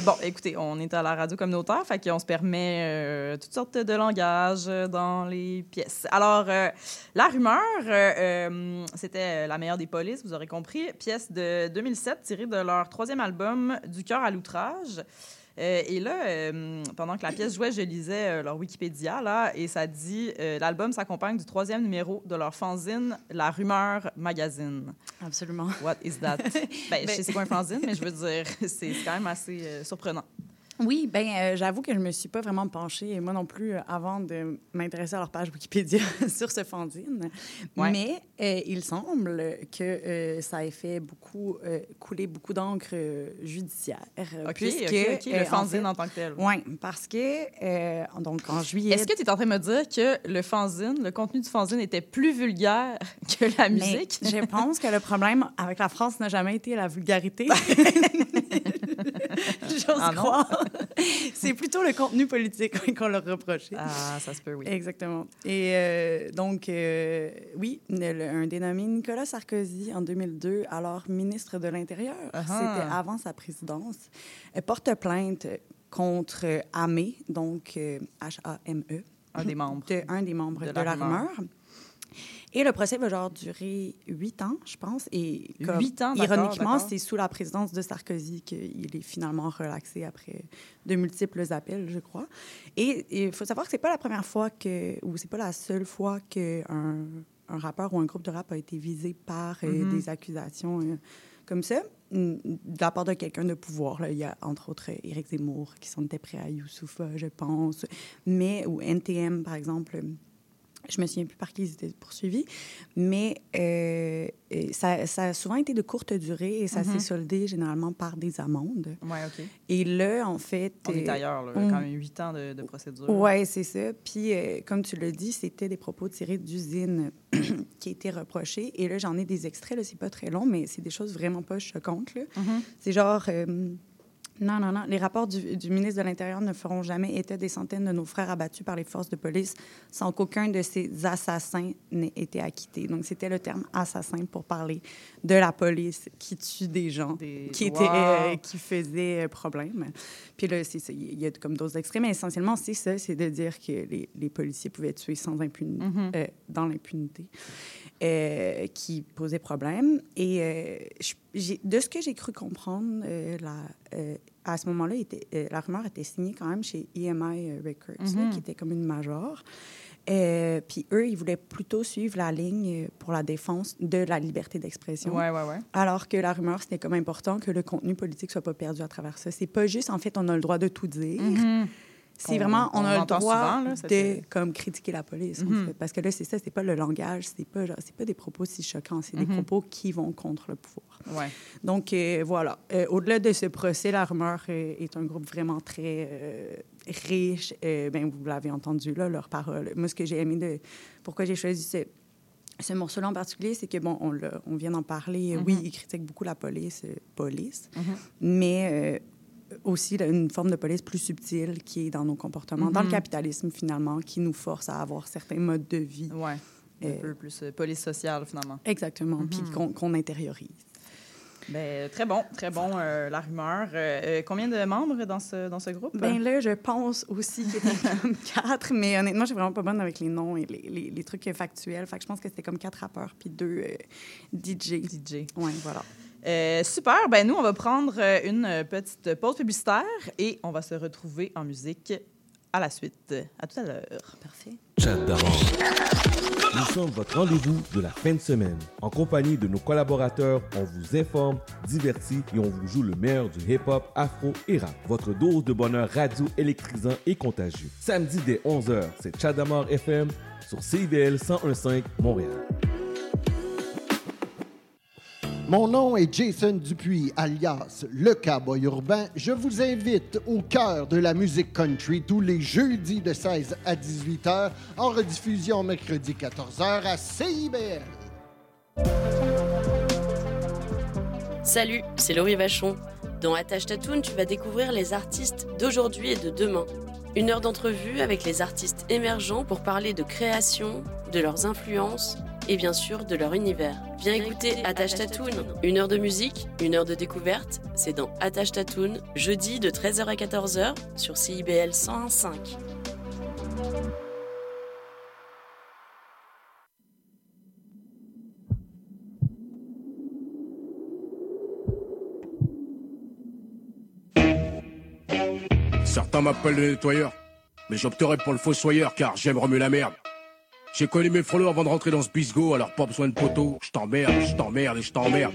Bon, écoutez, on est à la radio communautaire, fait qu'on se permet toutes sortes de langages dans les pièces. Alors, La Rumeur, c'était la meilleure des polices, vous aurez compris, pièce de 2007 tirée de leur troisième album Du cœur à l'outrage. Euh, et là, euh, pendant que la pièce jouait, je lisais euh, leur Wikipédia, là, et ça dit l'album s'accompagne du troisième numéro de leur fanzine, La Rumeur Magazine. Absolument. What is that? ben, je sais c'est quoi un fanzine, mais je veux dire, c'est quand même assez surprenant. Oui, ben euh, j'avoue que je me suis pas vraiment penchée, et moi non plus, euh, avant de m'intéresser à leur page Wikipédia sur ce fanzine. Ouais. Mais euh, il semble que ça ait fait beaucoup, couler beaucoup d'encre judiciaire. OK, puisque, le en fanzine fait- en, tant que tel. Oui, parce que, donc, en juillet... Est-ce que tu es en train de me dire que le fanzine, le contenu du fanzine était plus vulgaire que la Mais musique? je pense que le problème avec la France n'a jamais été la vulgarité. J'ose Ah croire. C'est plutôt le contenu politique qu'on leur reprochait. Ah, ça se peut, oui. Exactement. Et euh, donc, euh, oui, le- un dénommé Nicolas Sarkozy, en 2002, alors ministre de l'Intérieur, c'était avant sa présidence, euh, porte plainte contre euh, Amé, donc euh, H-A-M-E, Un des membres. de un des membres De de, la la, rumeur. rumeur. Et le procès va genre durer huit ans, je pense. Et comme, Huit ans, ironiquement, c'est sous la présidence de Sarkozy qu'il est finalement relaxé après de multiples appels, je crois. Et il faut savoir que c'est pas la première fois que, ou c'est pas la seule fois qu'un un rappeur ou un groupe de rap a été visé par euh, Mhm. des accusations euh, comme ça, de la part de quelqu'un de pouvoir. Là. Il y a entre autres Éric Zemmour qui s'en était prêt à Youssoufa, je pense, mais ou NTM par exemple. Je me souviens plus par qui ils étaient poursuivis, mais euh, ça, ça a souvent été de courte durée et ça Mhm. s'est soldé généralement par des amendes. Ouais, OK. Et là, en fait... On est euh, ailleurs, là, on- quand même huit ans de, de procédure. oui, c'est ça. Puis, euh, comme tu l'as dit, c'était des propos tirés d'usine qui étaient reprochés. Et là, j'en ai des extraits, là, c'est pas très long, mais c'est des choses vraiment pas choquantes. là. Mhm. C'est genre... euh, non, non, non. Les rapports du, du ministre de l'Intérieur ne feront jamais état des centaines de nos frères abattus par les forces de police sans qu'aucun de ces assassins n'ait été acquitté. Donc, c'était le terme assassin pour parler de la police qui tue des gens Des- qui, Wow. étaient, euh, qui faisaient euh, problème. Puis là. Il y a comme d'autres extraits, mais essentiellement, c'est ça, c'est de dire que les, les policiers pouvaient tuer sans impunité, Mhm. euh, dans l'impunité, euh, qui posait problème. Et je- de ce que j'ai cru comprendre, euh, la, euh, à ce moment-là, euh, la rumeur était signée quand même chez EMI Records, là, Mhm. qui était comme une major. Euh, puis eux, ils voulaient plutôt suivre la ligne euh, pour la défense de la liberté d'expression. Ouais, ouais, ouais. Alors que la rumeur, c'était comme important que le contenu politique soit pas perdu à travers ça. C'est pas juste, en fait, on a le droit de tout dire. Mhm. C'est vraiment, on a le droit souvent, là, de comme critiquer la police. en Mhm. fait. Parce que là, c'est ça, c'est pas le langage, c'est pas, genre- pas des propos si choquants, c'est des Mhm. propos qui vont contre le pouvoir. Ouais. Donc, euh, voilà. Euh, Au-delà de ce procès, La Rumeur euh, est un groupe vraiment très euh, riche. Ben, vous l'avez entendu, là, leurs paroles. Moi, ce que j'ai aimé de... Pourquoi j'ai choisi ce, ce morceau-là en particulier, c'est que, bon, on, on vient d'en parler. Mhm. Oui, ils critiquent beaucoup la police, euh, police, mais... euh, aussi là, une forme de police plus subtile qui est dans nos comportements, dans le Mhm. capitalisme finalement, qui nous force à avoir certains modes de vie. Ouais. Un Euh, peu plus euh, police sociale, finalement. Exactement, puis Mhm. qu'on qu'on intériorise. Ben, très bon, très bon, euh, la rumeur. Euh, combien de membres dans ce, dans ce groupe? Ben là, je pense aussi qu'il était comme quatre, mais honnêtement, je suis vraiment pas bonne avec les noms et les, les- les trucs factuels. Fait que je pense que c'était comme quatre rappeurs puis deux euh, DJ. DJ. Ouais, voilà. Euh, super. Ben, nous, on va prendre euh, une euh, petite pause publicitaire et on va se retrouver en musique à la suite. À tout à l'heure. Parfait. Chat d'avance. Nous sommes votre rendez-vous de la fin de semaine. En compagnie de nos collaborateurs, on vous informe, divertit et on vous joue le meilleur du hip-hop, afro et rap. Votre dose de bonheur radio électrisant et contagieux. Samedi dès 11h, c'est Chadamar FM sur CIBL 101.5 Montréal. Mon nom est Jason Dupuis, alias Le Cowboy Urbain. Je vous invite au cœur de la musique country tous les jeudis de 16 à 18 heures, en rediffusion mercredi 14 heures à CIBL. Salut, c'est Laurie Vachon. Dans Attache Tatoune, tu vas découvrir les artistes d'aujourd'hui et de demain. Une heure d'entrevue avec les artistes émergents pour parler de création, de leurs influences et bien sûr de leur univers. Viens écouter Attache Tatoune. Une heure de musique, une heure de découverte, c'est dans Attache Tatoune, jeudi de 13h à 14h sur CIBL 101.5. Certains m'appellent le nettoyeur, mais j'opterai pour le fossoyeur car j'aime remuer la merde. J'ai connu mes frelots avant de rentrer dans ce bisgo, alors pas besoin de poteau. Je t'emmerde, je t'emmerde et je t'emmerde.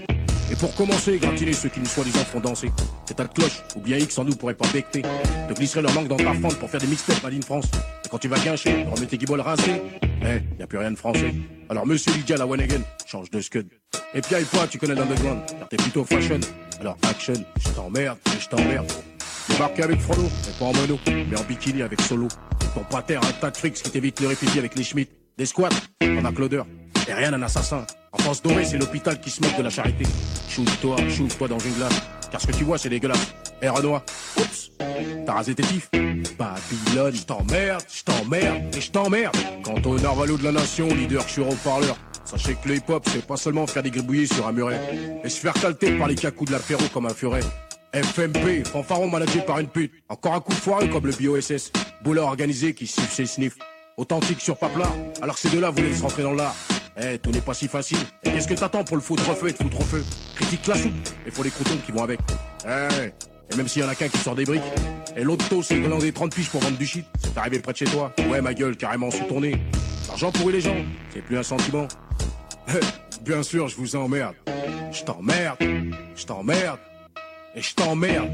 Et pour commencer, gratiner ceux qui nous soi-disant font danser. C'est un cloche, ou bien X en nous pourrait pas becter. De glisser leur langue dans ta fente pour faire des mixtapes in France. Et quand tu vas guincher, remets tes guibolles rincées. Eh, y a plus rien de français. Alors monsieur Lydia la one again, change de scud. Et puis pas, tu connais l'underground, car t'es plutôt fashion. Alors action, je t'emmerde et je t'emmerde. Débarqué avec Frollo, mais pas en mono, mais en bikini avec Solo. Ton pater, un tas de frics qui t'évite le réfugié avec les Schmitt. Des squats, on a Claudeur. Et rien d'un assassin. En France dorée, c'est l'hôpital qui se moque de la charité. Chouse-toi, chouse-toi dans une glace. Car ce que tu vois, c'est dégueulasse. Eh Renoir, oups, t'as rasé tes tifs. Babylone, je t'emmerde, je t'emmerde et je t'emmerde. Quant au narvalo de la nation, leader sur haut-parleur. Sachez que le hip-hop, c'est pas seulement faire des gribouillis sur un muret. Et se faire calter par les cacous de l'apéro comme un furet. FMP, fanfaron managé par une pute. Encore un coup foireux comme le BioSS. Boulot organisé qui siffle ses sniffs. Authentique sur Papla, alors que ces deux-là voulaient se rentrer dans l'art. Eh, tout n'est pas si facile. Et qu'est-ce que t'attends pour le foutre au feu et te foutre feu? Critique la soupe, et faut les croutons qui vont avec. Eh, et même s'il y en a qu'un qui sort des briques. Et l'autre taux, c'est de des 30 piges pour vendre du shit. C'est arrivé près de chez toi. Ouais, ma gueule, carrément sous ton nez. L'argent pourrit les gens, c'est plus un sentiment. Eh, bien sûr, je vous emmerde. Je t'emmerde, je t'emmerde, et je t'emmerde.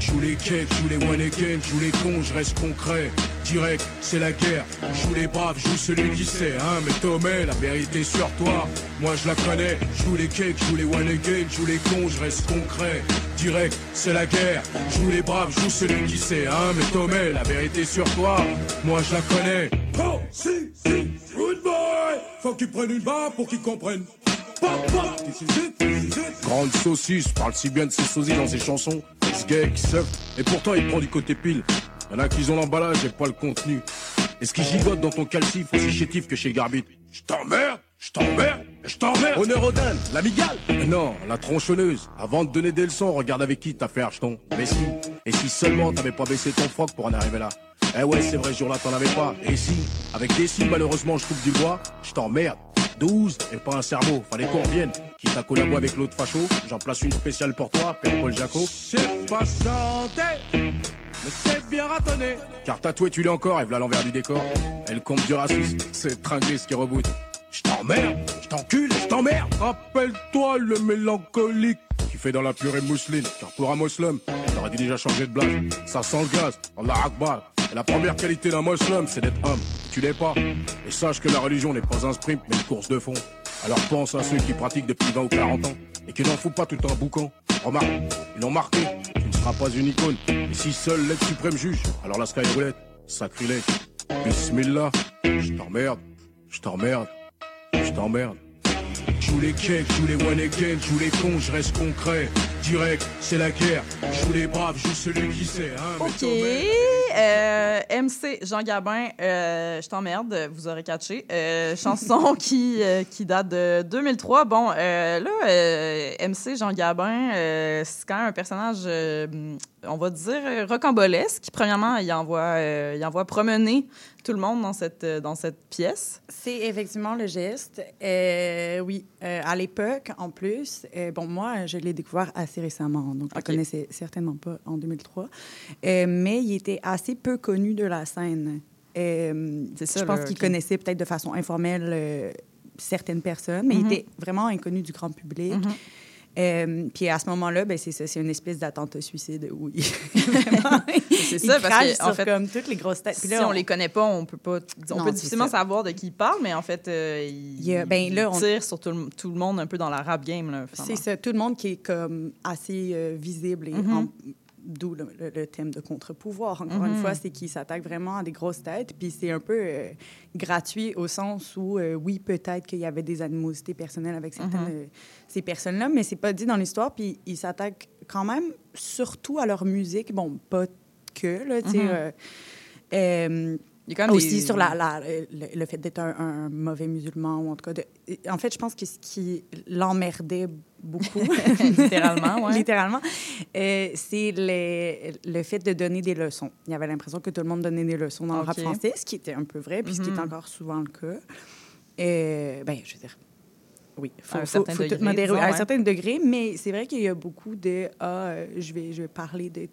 Joue les cakes, joue les one again, joue les cons, je reste concret. Direct, c'est la guerre. Joue les braves, joue celui qui sait, hein. Mais Tomé, la vérité sur toi, moi je la connais. Joue les cakes, joue les one again, joue les cons, je reste concret. Direct, c'est la guerre. Joue les braves, joue celui qui sait, hein. Mais Tomé, la vérité sur toi, moi je la connais. Oh, si, si, good boy. Faut qu'ils prennent une barre pour qu'ils comprennent. Grande saucisse, parle si bien de ses sosies dans ses chansons. Ce gay qui et pourtant il prend du côté pile. Y'en a qui ont l'emballage et pas le contenu. Et ce qui gigote dans ton calcif, aussi chétif que chez Garbit. Je t'emmerde, je t'emmerde, je t'emmerde. Honneur aux l'amigale. Non, la tronçonneuse. Avant de donner des leçons, regarde avec qui t'as fait acheton. Mais si, et si seulement t'avais pas baissé ton froc pour en arriver là. Eh ouais, c'est vrai, jour-là t'en avais pas. Et si, avec des signes, malheureusement, je coupe du bois, je t'emmerde. 12 et pas un cerveau, fallait qu'on revienne. Quitte à collabo avec l'autre facho, j'en place une spéciale pour toi, Père Paul Jaco. C'est pas santé, mais c'est bien ratonné. Car tatoué, tu l'es encore, et voilà l'envers du décor. Elle compte du racisme, c'est tringlé ce qui reboot. Je t'emmerde, je t'encule, je t'emmerde. Rappelle-toi le mélancolique qui fait dans la purée mousseline. Car pour un musulman, t'aurais dû déjà changer de blase. Ça sent le gaz, on la akbar. La première qualité d'un muslim, c'est d'être homme. Tu l'es pas. Et sache que la religion n'est pas un sprint, mais une course de fond. Alors pense à ceux qui pratiquent depuis 20 ou 40 ans et qui n'en foutent pas tout un boucan. Remarque, ils l'ont marqué. Tu ne seras pas une icône. Et si seul l'être suprême juge, alors la sky roulette, sacrilège. Bismillah, je t'emmerde, je t'emmerde, je t'emmerde. Joue les cakes, joue les one again, joue les cons, je reste concret. Direct, c'est la guerre. Joue les braves, joue celui qui sait. Hein, OK. Euh, MC Jean Gabin, euh, je t'emmerde, vous aurez catché. Euh, chanson qui, euh, qui date de 2003. Bon, euh, là, euh, MC Jean Gabin, c'est quand même un personnage, on va dire, rocambolesque. Premièrement, il envoie, il envoie promener tout le monde dans cette, euh, dans cette pièce. C'est effectivement le geste. Euh, oui, euh, à l'époque, en plus, euh, bon, moi, je l'ai découvert assez récemment, donc je ne connaissais certainement pas en 2003. Euh, mais il était assez peu connu de la scène. C'est ça, Je pense qu'il connaissait peut-être de façon informelle certaines personnes, mais Mhm. il était vraiment inconnu du grand public. Mhm. Euh, puis à ce moment-là, ben, c'est ça, c'est une espèce d'attentat suicide vraiment, C'est il ça, parce que, en fait, comme toutes les grosses têtes. Puis si là, on les connaît pas, on peut pas, on Non, peut difficilement ça. savoir de qui il parle, mais en fait, euh, il, Il y a- ben, là, on- tire sur tout le, tout le monde un peu dans la rap game. là. C'est ça, tout le monde qui est comme assez euh, visible et Mhm. en- d'où le, le- le thème de contre-pouvoir. Encore une Mhm. fois, c'est qu'il s'attaque vraiment à des grosses têtes, puis c'est un peu euh, gratuit au sens où, euh, oui, peut-être qu'il y avait des animosités personnelles avec certaines Mhm. euh, ces personnes-là, mais c'est pas dit dans l'histoire, puis il s'attaque quand même surtout à leur musique, bon, pas que, là, tu sais... Mhm. euh, euh, Il y a quand même aussi des- sur la, la- le, le fait d'être un, un mauvais musulman, ou en tout cas... De, en fait, je pense que ce qui l'emmerdait beaucoup... Littéralement. Littéralement, euh, c'est le, fait de donner des leçons. Il y avait l'impression que tout le monde donnait des leçons dans le rap français, ce qui était un peu vrai, puis ce qui Mhm. est encore souvent le cas. Euh, ben, je veux dire... Oui, il faut, À un faut- certain faut tout degré, modérer disons, à un ouais. certain degré, mais c'est vrai qu'il y a beaucoup de ah, je vais je vais parler de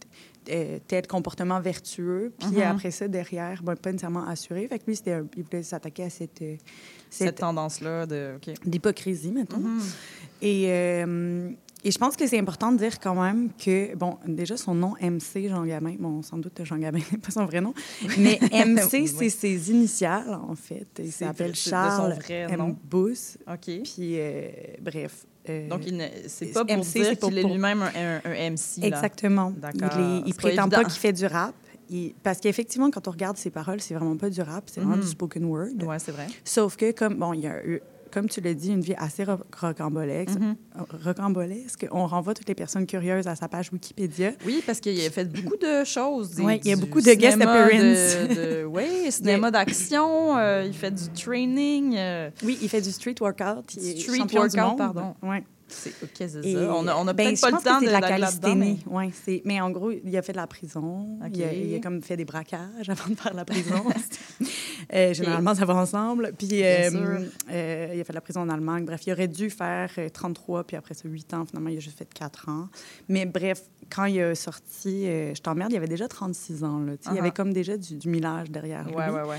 euh, tel comportement vertueux, puis Mhm. après ça derrière, ben, pas nécessairement assuré. Fait que lui, un- il voulait s'attaquer à cette euh, cette cette tendance-là de. OK. d'hypocrisie, mettons. Mhm. Et, euh, et je pense que c'est important de dire quand même que, bon, déjà, son nom, MC Jean Gabin, bon, sans doute Jean Gabin n'est pas son vrai nom, mais MC, Oui, c'est oui. ses initiales, en fait. Il s'appelle de son Charles vrai M. nom. Bousse. OK. Puis, euh, bref. euh, Donc, c'est pas pour MC, c'est dire pour- qu'il est lui-même un, un- un MC. là. Exactement. Il, D'accord. est- il pas prétend pas qu'il fait du rap. Il- parce qu'effectivement, quand on regarde ses paroles, c'est vraiment pas du rap, c'est vraiment Mhm. du spoken word. Ouais, c'est vrai. Sauf que, comme, bon, il y a eu, comme tu l'as dit, une vie assez ro- rocambolesque. Rocambolesque. On renvoie toutes les personnes curieuses à sa page Wikipédia. Oui, parce qu'il a fait beaucoup de choses. des- Ouais, il y a beaucoup de guest cinéma appearance. de- de- oui, cinéma d'action, euh, il fait du training. euh, Oui, il fait du street workout. Il est Street workout, monde. pardon. Ouais. c'est OK, c'est ça. On a, on a ben, peut-être pas le temps de de la mais- calisthénie. Ouais, c'est- mais en gros, il a fait de la prison. Il, a, OK. il a comme fait des braquages avant de faire la prison. Euh, généralement, ça va ensemble. Puis, euh, euh, il a fait de la prison en Allemagne. Bref, il aurait dû faire euh, 33, puis après ça, 8 ans. Finalement, il a juste fait 4 ans. Mais bref, quand il a sorti Je t'emmerde, il avait déjà 36 ans. Là, Il y avait Uh-huh. comme déjà du, du millage derrière lui. Ouais, ouais, ouais.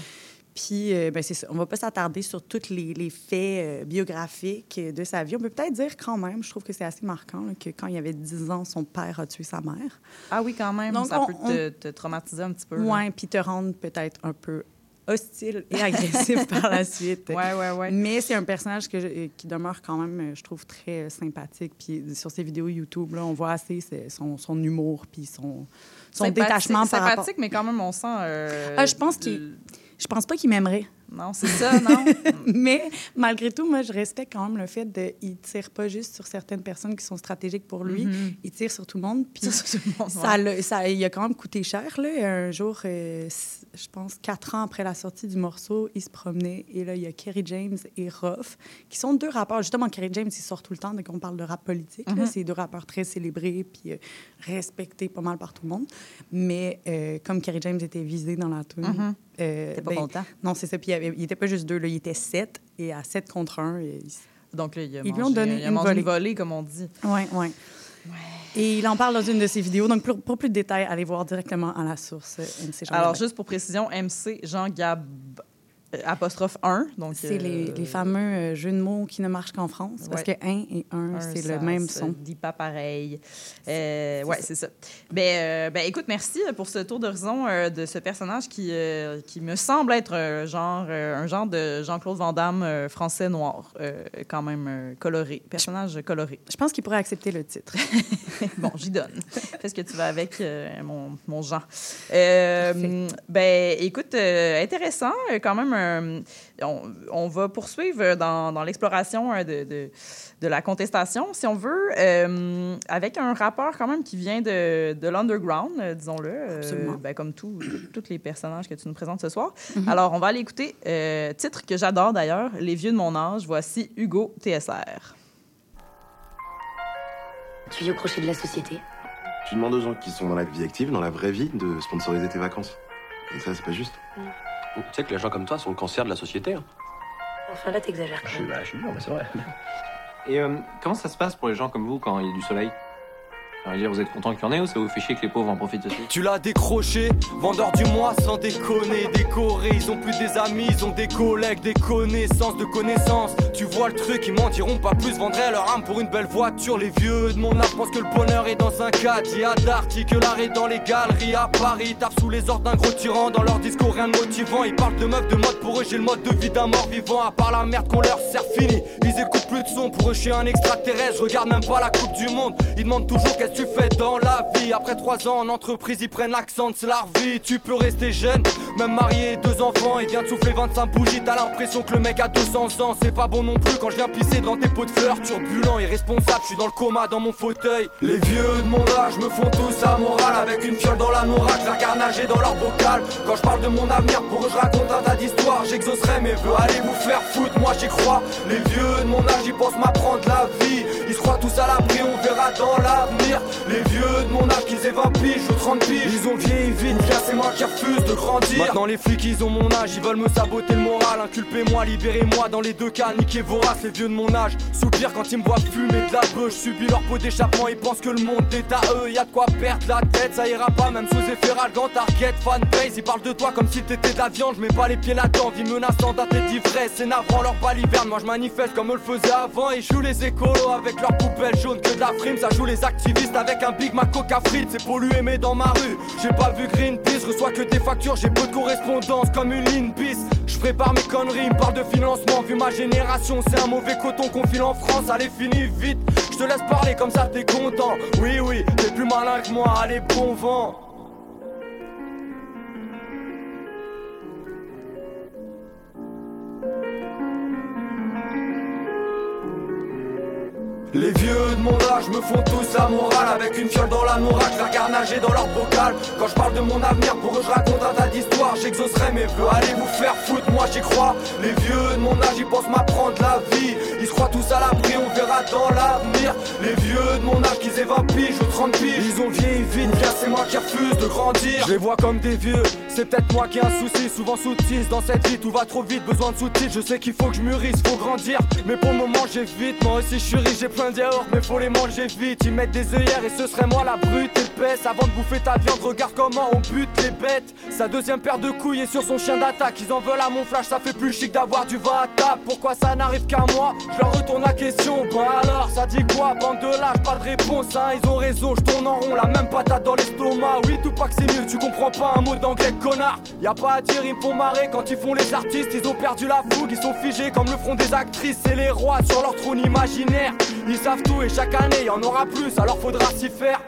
Puis, euh, ben, c'est ça. On va pas s'attarder sur tous les, les faits euh, biographiques de sa vie. On peut peut-être dire quand même, je trouve que c'est assez marquant, là, que quand il avait 10 ans, son père a tué sa mère. Ah oui, quand même. Donc, ça on- peut te, te traumatiser un petit peu. Ouais, puis te rendre peut-être un peu hostile et agressif par la suite. Ouais, ouais, ouais. Mais c'est un personnage que je- qui demeure quand même, je trouve, très sympathique. Puis sur ses vidéos YouTube, là, on voit assez son, son humour puis son, son Sympathique- détachement par rapport... Sympathique, mais quand même, on sent. euh, Ah, je pense qu'il- Je pense pas qu'il m'aimerait. Non, c'est ça, non? Mais malgré tout, moi, je respecte quand même le fait qu'il ne tire pas juste sur certaines personnes qui sont stratégiques pour lui. Mhm. Il tire sur tout le monde. Puis sur tout le monde, ça, ouais. ça, il a quand même coûté cher. Là. Un jour, euh, je pense, quatre ans après la sortie du morceau, il se promenait. Et là, il y a Kerry James et Ruff, qui sont deux rappeurs. Justement, Kerry James, il sort tout le temps dès qu'on parle de rap politique. Mhm. C'est deux rappeurs très célébrés puis euh, respectés pas mal par tout le monde. Mais euh, comme Kerry James était visé dans la tune, Mhm. euh, T'es pas ben, content? Non, c'est ça. Puis il, avait- il était pas juste deux, là, il était sept. Et à sept contre un, il... Donc là, il a Ils lui ont donné il a une mangé volée. une volée, comme on dit. Oui, oui. Et il en parle dans une de ses vidéos. Donc, pour, pour plus de détails, allez voir directement à la source euh, MC Jean Alors, Gabin. juste pour précision, MC Jean Gab... euh, apostrophe 1. Donc, C'est les, euh, les fameux euh, jeux de mots qui ne marchent qu'en France, parce que 1 et 1, un c'est le même son. dit pas pareil. Euh, ouais, c'est ça. Ben, euh, ben, écoute, merci pour ce tour d'horizon euh, de ce personnage qui, qui me semble être un genre, un genre de Jean-Claude Van Damme français noir, quand même coloré, personnage coloré. Je pense qu'il pourrait accepter le titre. bon, j'y donne. Fais ce que tu veux avec mon, mon Jean. Ben, écoute, intéressant, quand même. On, on va poursuivre dans, dans l'exploration euh, de, de, de la contestation, si on veut, euh, avec un rappeur quand même qui vient de, de l'underground, euh, disons-le, euh, Absolument. ben, comme tous les personnages que tu nous présentes ce soir. Mhm. Alors, on va aller écouter, euh, titre que j'adore d'ailleurs, Les vieux de mon âge. Voici Hugo TSR. Tu vis au crochet de la société. Tu demandes aux gens qui sont dans la vie active, dans la vraie vie, de sponsoriser tes vacances. Et ça, c'est pas juste. Tu sais que les gens comme toi sont le cancer de la société. hein. Enfin là, t'exagères. Je suis, bah, je suis dur, mais c'est vrai. Et euh, comment ça se passe pour les gens comme vous quand il y a du soleil? Vous êtes content qu'il y en ait ou ça vous fait chier que les pauvres en profitent aussi Tu l'as décroché, vendeur du mois sans déconner, décoré. Ils ont plus des amis, ils ont des collègues, des connaissances de connaissances. Tu vois le truc, ils m'en diront pas plus, vendraient leur âme pour une belle voiture. Les vieux de mon âge pensent que le bonheur est dans un cadre. Il y a d'articles est dans les galeries à Paris. Tapent sous les ordres d'un gros tyran, dans leur discours rien de motivant. Ils parlent de meufs, de mode pour eux, j'ai le mode de vie d'un mort vivant. À part la merde qu'on leur sert fini. Ils écoutent plus de son, pour eux, je suis un extraterrestre. Je regarde même pas la Coupe du Monde. Ils demandent toujours qu'est-ce que tu fais dans la vie. Après trois ans en entreprise, ils prennent l'accent de c'est la vie. Tu peux rester jeune, même marié, deux enfants. Il vient de souffler 25 bougies. T'as l'impression que le mec a 200 ans. C'est pas bon non plus quand je viens pisser devant tes pots de fleurs. Turbulent, irresponsable, je suis dans le coma dans mon fauteuil. Les vieux de mon âge me font tous à morale. Avec une fiole dans la noura, je la regarde nager dans leur bocal. Quand je parle de mon avenir, pour eux, je raconte un tas d'histoires. J'exaucerai mes vœux, allez vous faire foutre, moi j'y crois. Les vieux de mon âge, ils pensent m'apprendre la vie. Croient tous à l'abri, on verra dans l'avenir. Les vieux de mon âge, qu'ils aient 20 piges ou 30 piges. Ils ont vieilli vite, bien c'est moi qui refuse de grandir. Maintenant les flics, ils ont mon âge, ils veulent me saboter le moral. Inculpez-moi, libérez-moi dans les deux cas. Niquez vorace, les vieux de mon âge. Soupir quand ils me voient fumer de la beuh. Je subis leur pot d'échappement, ils pensent que le monde est à eux. Y a de quoi perdre la tête, ça ira pas, même sous effet ralgant. Target, fanbase, ils parlent de toi comme si t'étais de la viande. Je mets pas les pieds là-dedans, vie menaçante à tête d'ivresse. C'est navrant leur baliverne, moi je manifeste comme eux le faisaient avant. Ils jouent les écolos avec leurs poubelles jaunes que de la frime. Ça joue les activistes avec un Big Mac Coca frites. C'est pollué, mais dans ma rue, j'ai pas vu Greenpeace. Reçois que des factures, j'ai peu de correspondance comme une ligne bis. Je prépare mes conneries, ils me parlent de financement. Vu ma génération, c'est un mauvais coton qu'on file en France. Allez, finis vite. Je te laisse parler comme ça, t'es content. Oui, oui, t'es plus malin que moi. Allez, bon vent. Les vieux de mon âge me font tous la morale. Avec une fiole dans la noura, je la nager dans leur bocal. Quand je parle de mon avenir, pour eux je raconte un tas d'histoires. J'exaucerai mes vœux, allez vous faire foutre, moi j'y crois. Les vieux de mon âge, ils pensent m'apprendre la vie. Ils se croient tous à l'abri, on verra dans l'avenir. Les vieux de mon âge, qu'ils aient 20 piges ou 30 piges Ils ont vieilli vite, bien c'est moi qui refuse de grandir. Je les vois comme des vieux, c'est peut-être moi qui ai un souci. Souvent sous-titre dans cette vie, tout va trop vite, besoin de sous-titres Je sais qu'il faut que je mûrisse, faut grandir. Mais pour le moment j'évite, moi aussi je suis riche, Mais faut les manger vite, ils mettent des œillères Et ce serait moi la brute épaisse. Avant de bouffer ta viande, regarde comment on bute les bêtes. Sa deuxième paire de couilles est sur son chien d'attaque. Ils en veulent à mon flash, ça fait plus chic d'avoir du vin à table Pourquoi ça n'arrive qu'à moi? Je leur retourne la question, bah alors ça dit quoi? Bande de lâches, pas de réponse, hein. Ils ont raison, je tourne en rond, la même patate dans l'estomac. Oui tout pas que c'est mieux, tu comprends pas un mot d'anglais connard. Y a pas à dire, ils me font marrer quand ils font les artistes. Ils ont perdu la fougue, ils sont figés comme le front des actrices. C'est les rois sur leur trône imaginaire Ils savent tout et chaque année y en aura plus, alors faudra s'y faire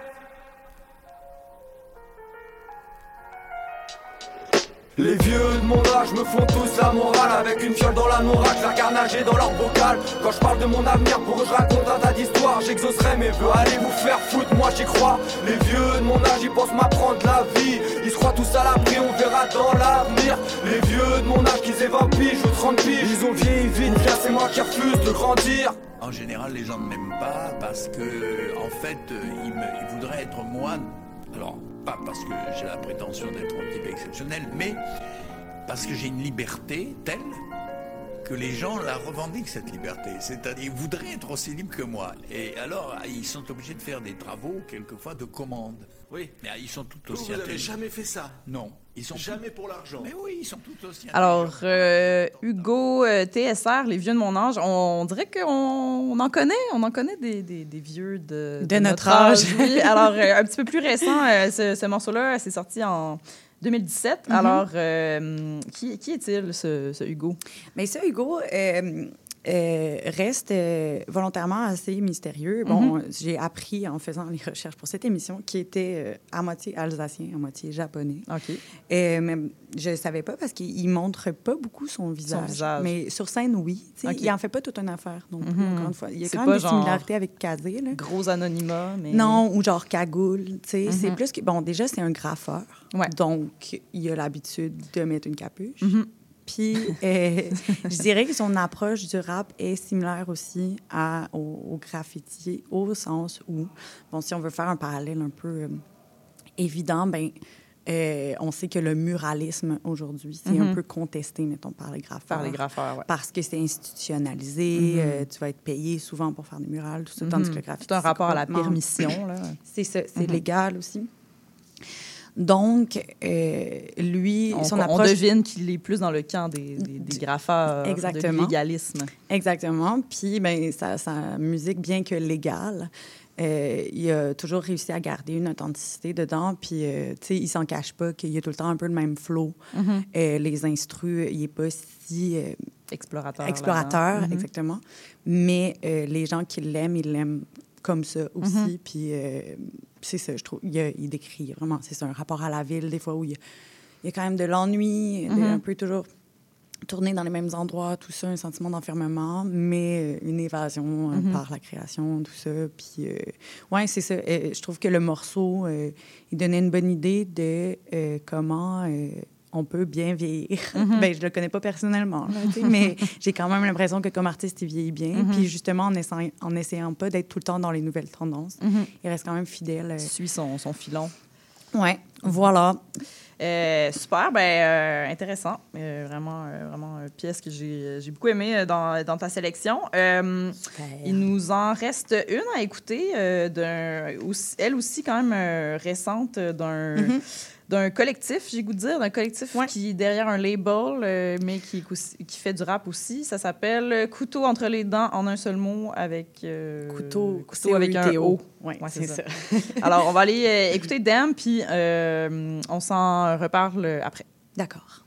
Les vieux de mon âge me font tous la morale. Avec une fiole dans la noura, je la regarde nager dans leur bocal. Quand je parle de mon avenir, pour eux je raconte un tas d'histoires. J'exaucerai mes vœux, allez vous faire foutre, moi j'y crois. Les vieux de mon âge, ils pensent m'apprendre la vie. Ils se croient tous à l'abri, on verra dans l'avenir. Les vieux de mon âge, qu'ils aient 20 piges ou 30 piges Ils ont vieilli vite, c'est moi qui refuse de grandir. En général, les gens ne m'aiment pas parce que, en fait, euh, ils, voudraient être moine. Alors, pas parce que j'ai la prétention d'être un type exceptionnel, mais parce que j'ai une liberté telle que les gens la revendiquent, cette liberté. C'est-à-dire, ils voudraient être aussi libres que moi. Et alors, ils sont obligés de faire des travaux, quelquefois, de commande. Oui. Mais ils sont tout aussi vous avez intelligents. jamais fait ça? Non. Ils sont Jamais pour l'argent. Mais oui, ils sont tout aussi. Alors, euh, Hugo, euh, TSR, les vieux de mon âge, on, on dirait qu'on on en connaît, on en connaît des, des, des vieux de, De notre âge. oui. Alors, euh, un petit peu plus récent, euh, ce, ce morceau-là, c'est sorti en 2017. Mhm. Alors, euh, qui, qui est-il, ce, ce Hugo? Mais ça, Hugo, euh, reste euh, volontairement assez mystérieux. Bon, Mhm. j'ai appris en faisant les recherches pour cette émission qu'il était euh, à moitié alsacien, à moitié japonais. OK. Et même, je ne savais pas parce qu'il ne montre pas beaucoup son visage. visage. Mais sur scène, oui. Tu sais, OK. Il n'en fait pas toute une affaire non plus, Mhm. encore une fois. Il y a quand même des genre similarités avec Kazé. Là. Gros anonymat, mais... Non, ou genre cagoule. tu sais. C'est Mhm. plus que. Bon, déjà, c'est un graffeur. Donc, il a l'habitude de mettre une capuche. Puis, euh, je dirais que son approche du rap est similaire aussi à, au, au graffiti, au sens où, bon, si on veut faire un parallèle un peu euh, évident, ben, euh, on sait que le muralisme aujourd'hui, c'est un Mhm. peu contesté, mettons, par les graffeurs. Par les graffeurs, ouais. Parce que c'est institutionnalisé, Mhm. euh, tu vas être payé souvent pour faire des murales, tout ça, tandis Mhm. que le graffiti. C'est un rapport à la permission, là. C'est ça, c'est légal aussi. Donc, euh, lui, On, son on approche... devine qu'il est plus dans le camp des, des, des graffeurs, Exactement. de légalisme. Exactement. Puis, ben, sa, sa musique, bien que légale, euh, il a toujours réussi à garder une authenticité dedans. Puis, euh, tu sais, il s'en cache pas qu'il y a tout le temps un peu le même flow. Euh, les instrus, il est pas si... Explorateur. explorateur, là-dedans. Mhm. exactement. Mais les gens qui l'aiment, ils l'aiment comme ça aussi. Mhm. Puis euh, c'est ça, je trouve. Il, y a- il décrit vraiment, c'est ça, un rapport à la ville, des fois où il y a, il y a quand même de l'ennui, de- Mhm. un peu toujours tourner dans les mêmes endroits, tout ça, un sentiment d'enfermement, mais euh, une évasion euh, Mhm. par la création, tout ça. Puis, euh, ouais, c'est ça. Euh, je trouve que le morceau, il donnait une bonne idée de comment on peut bien vieillir. Mhm. ben, je le connais pas personnellement, là, mais j'ai quand même l'impression que comme artiste, il vieillit bien. Puis justement, en essayant, en essayant pas d'être tout le temps dans les nouvelles tendances, Mhm. il reste quand même fidèle. euh. Suit son, son filon. Ouais, voilà. Euh, super, ben euh, intéressant. Euh, vraiment, vraiment une pièce que j'ai j'ai beaucoup aimée dans, dans ta sélection. Il nous en reste une à écouter, d'un, aussi- elle aussi quand même récente, d'un. D'un collectif, j'ai goût de dire, d'un collectif qui est derrière un label, euh, mais qui, fait du rap aussi. Ça s'appelle Couteau entre les dents en un seul mot avec... euh, Couteau, couteau avec un. O. Ouais, c'est ça. Alors, on va aller euh, écouter Dam, puis euh, on s'en reparle après. D'accord.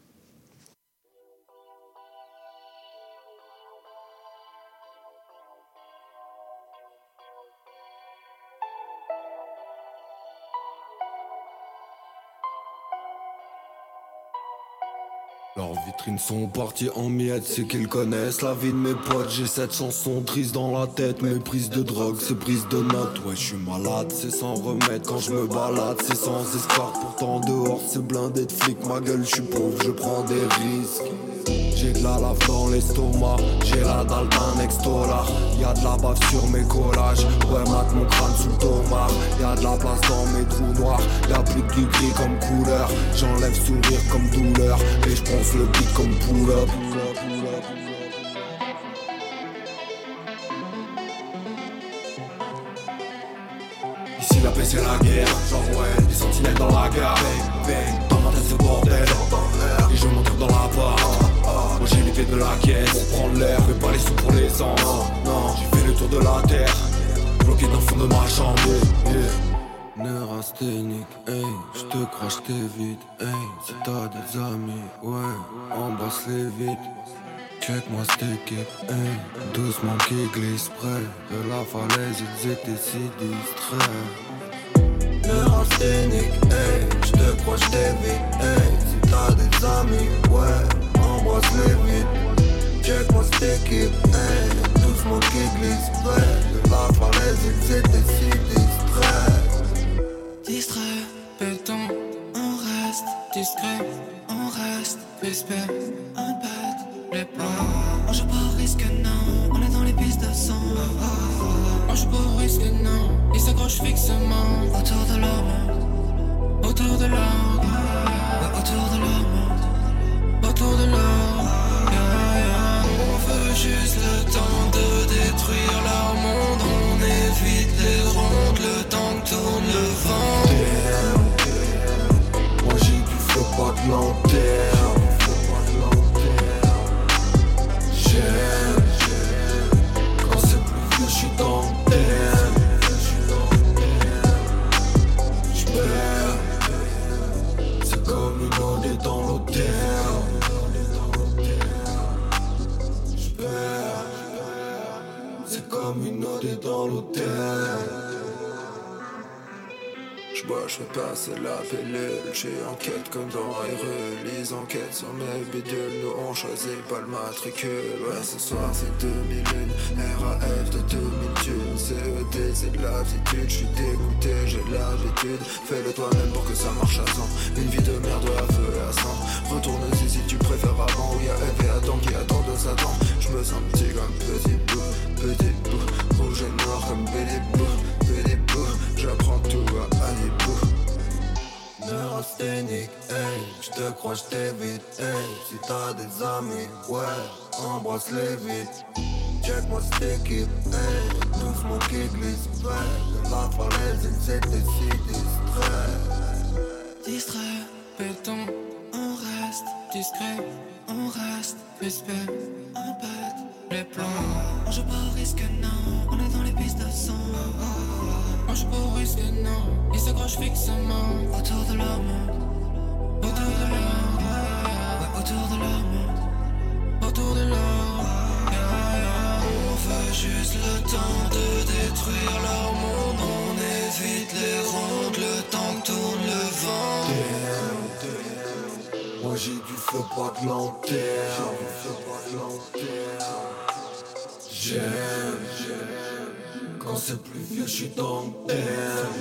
Leurs vitrines sont parties en miettes, c'est qu'ils connaissent la vie de mes potes. J'ai cette chanson triste dans la tête, mes prises de drogue, c'est prise de notes. Ouais, je suis malade, c'est sans remède quand je me balade, c'est sans espoir. Pourtant dehors, c'est blindé de flics. Ma gueule, je suis pauvre, je prends des risques. J'ai de la lave dans l'estomac, j'ai la dalle d'un ex-dollar. Y'a de la bave sur mes collages, ouais, mate mon crâne sous le tomar. Y'a de la place dans mes trous noirs, y'a plus que du gris comme couleur. J'enlève sourire comme douleur, et je pense le beat comme pull-up. Ici la paix c'est la guerre, ouais, des sentinelles dans la gare. Bang, bang, dans ma tête bordel. Et je monte dans la barre. Moi j'ai pieds de la caisse, prendre l'air, fais pas les sous pour l'essence. Non, j'ai fait le tour de la terre, bloqué dans le fond de ma chambre. Yeah. Neurasthénique, hey, j'te crache tes vite, hey, si t'as des amis, ouais, embrasse-les vite. Check-moi cette équipe, hey, doucement qui glisse près de la falaise, ils étaient si distraits. Neurasthénique, hey, j'te crois, j't'ai vite, hey, si t'as des amis, ouais, embrasse-les Check-moi cette équipe, hey, doucement qui glisse près de la falaise, ils étaient si distraits. Distrait, béton, on reste. Discret, on reste. Suspect, on pète les pas. On joue pas au risque, non, on est dans les pistes de sang. On joue pas au risque, non, ils s'accrochent fixement. Autour de leur sur mes bidules. Nous on choisit pas le matricule. Ouais, ce soir c'est 2001. RAF de 2000 CED, c'est de l'aptitude. J'suis dégoûté, j'ai l'habitude. Fais-le toi-même pour que ça marche à 100. Une vie de merde à feu et à sang. Retourne-y si tu préfères avant. Où y'a Eve et Adam qui attendent de Satan. J'me sens petit comme petit bout, petit bout. Rouge et noir comme Billy Boo, Billy Boo. J'apprends tout. Neurasthénique, hey, j'te crois j't'évite, hey, si t'as des amis, ouais, embrasse-les vite. Check-moi cette équipe, hey, doucement qui glisse, ouais, la falaise, étaient si distraits. Distrait, béton, on reste discret, on reste suspect, on pète les plombs. On joue pas au risque, non, on est dans les pistes de pas au risque, non, ils s'accrochent fixement autour de leur monde. Autour de leur monde, autour de leur monde. Autour de leur monde. On veut juste le temps de détruire leur monde. On évite les rondes, le temps tourne le vent. Moi j'ai du feu, pas de lanterne. J'aime, j'aime. Quand c'est plus vieux, j'suis dans le thème.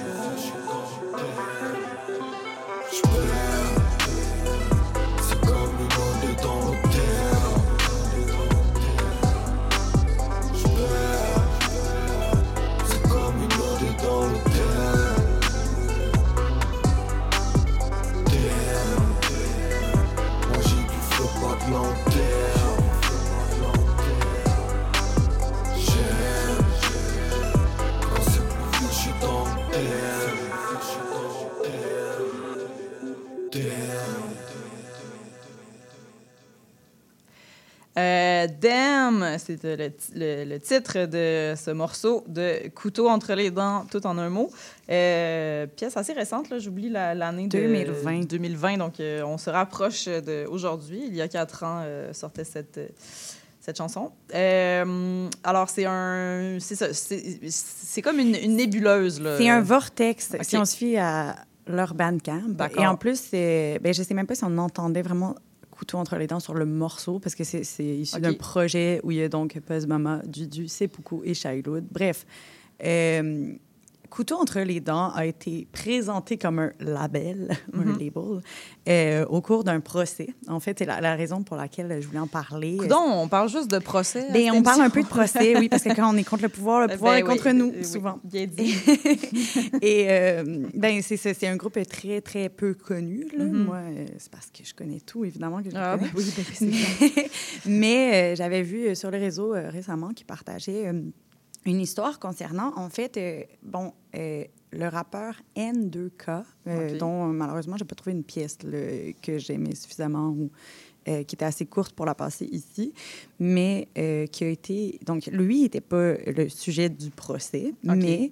Damn, c'est euh, le, le- le titre de ce morceau de Couteau entre les dents, tout en un mot. Euh, pièce assez récente, là, j'oublie la- l'année de 2020. 2020, donc euh, on se rapproche d'aujourd'hui. Il y a quatre ans euh, sortait cette, cette chanson. Euh, alors, c'est un. C'est ça, c'est c'est comme une, une nébuleuse. là. C'est un vortex, si on se fie à leur bandcamp. D'accord. Et en plus, ben, je sais même pas si on entendait vraiment couteau entre les dents sur le morceau, parce que c'est issu d'un projet où il y a donc Puzz Mama, Dudu, Seppuku et Childhood. Bref, euh, Couteau entre les dents a été présenté comme un label, un Mhm. label, euh, au cours d'un procès. En fait, c'est la, la raison pour laquelle je voulais en parler. Coudon, on parle juste de procès. Ben, on parle un peu de procès, oui, parce que quand on est contre le pouvoir, le Ben pouvoir est oui, contre nous, oui, souvent. bien dit. Et euh, ben, c'est un groupe très, très peu connu. Là. Mhm. Moi, euh, c'est parce que je connais tout, évidemment, que je le Ah, connais. ben oui, mais mais, euh, j'avais vu sur les réseaux euh, récemment qui partageait une histoire concernant, en fait, euh, bon, euh, le rappeur N2K, euh, dont malheureusement, je n'ai pas trouvé une pièce là, que j'aimais suffisamment ou qui était assez courte pour la passer ici, mais qui a été... Donc, lui n'était pas le sujet du procès, mais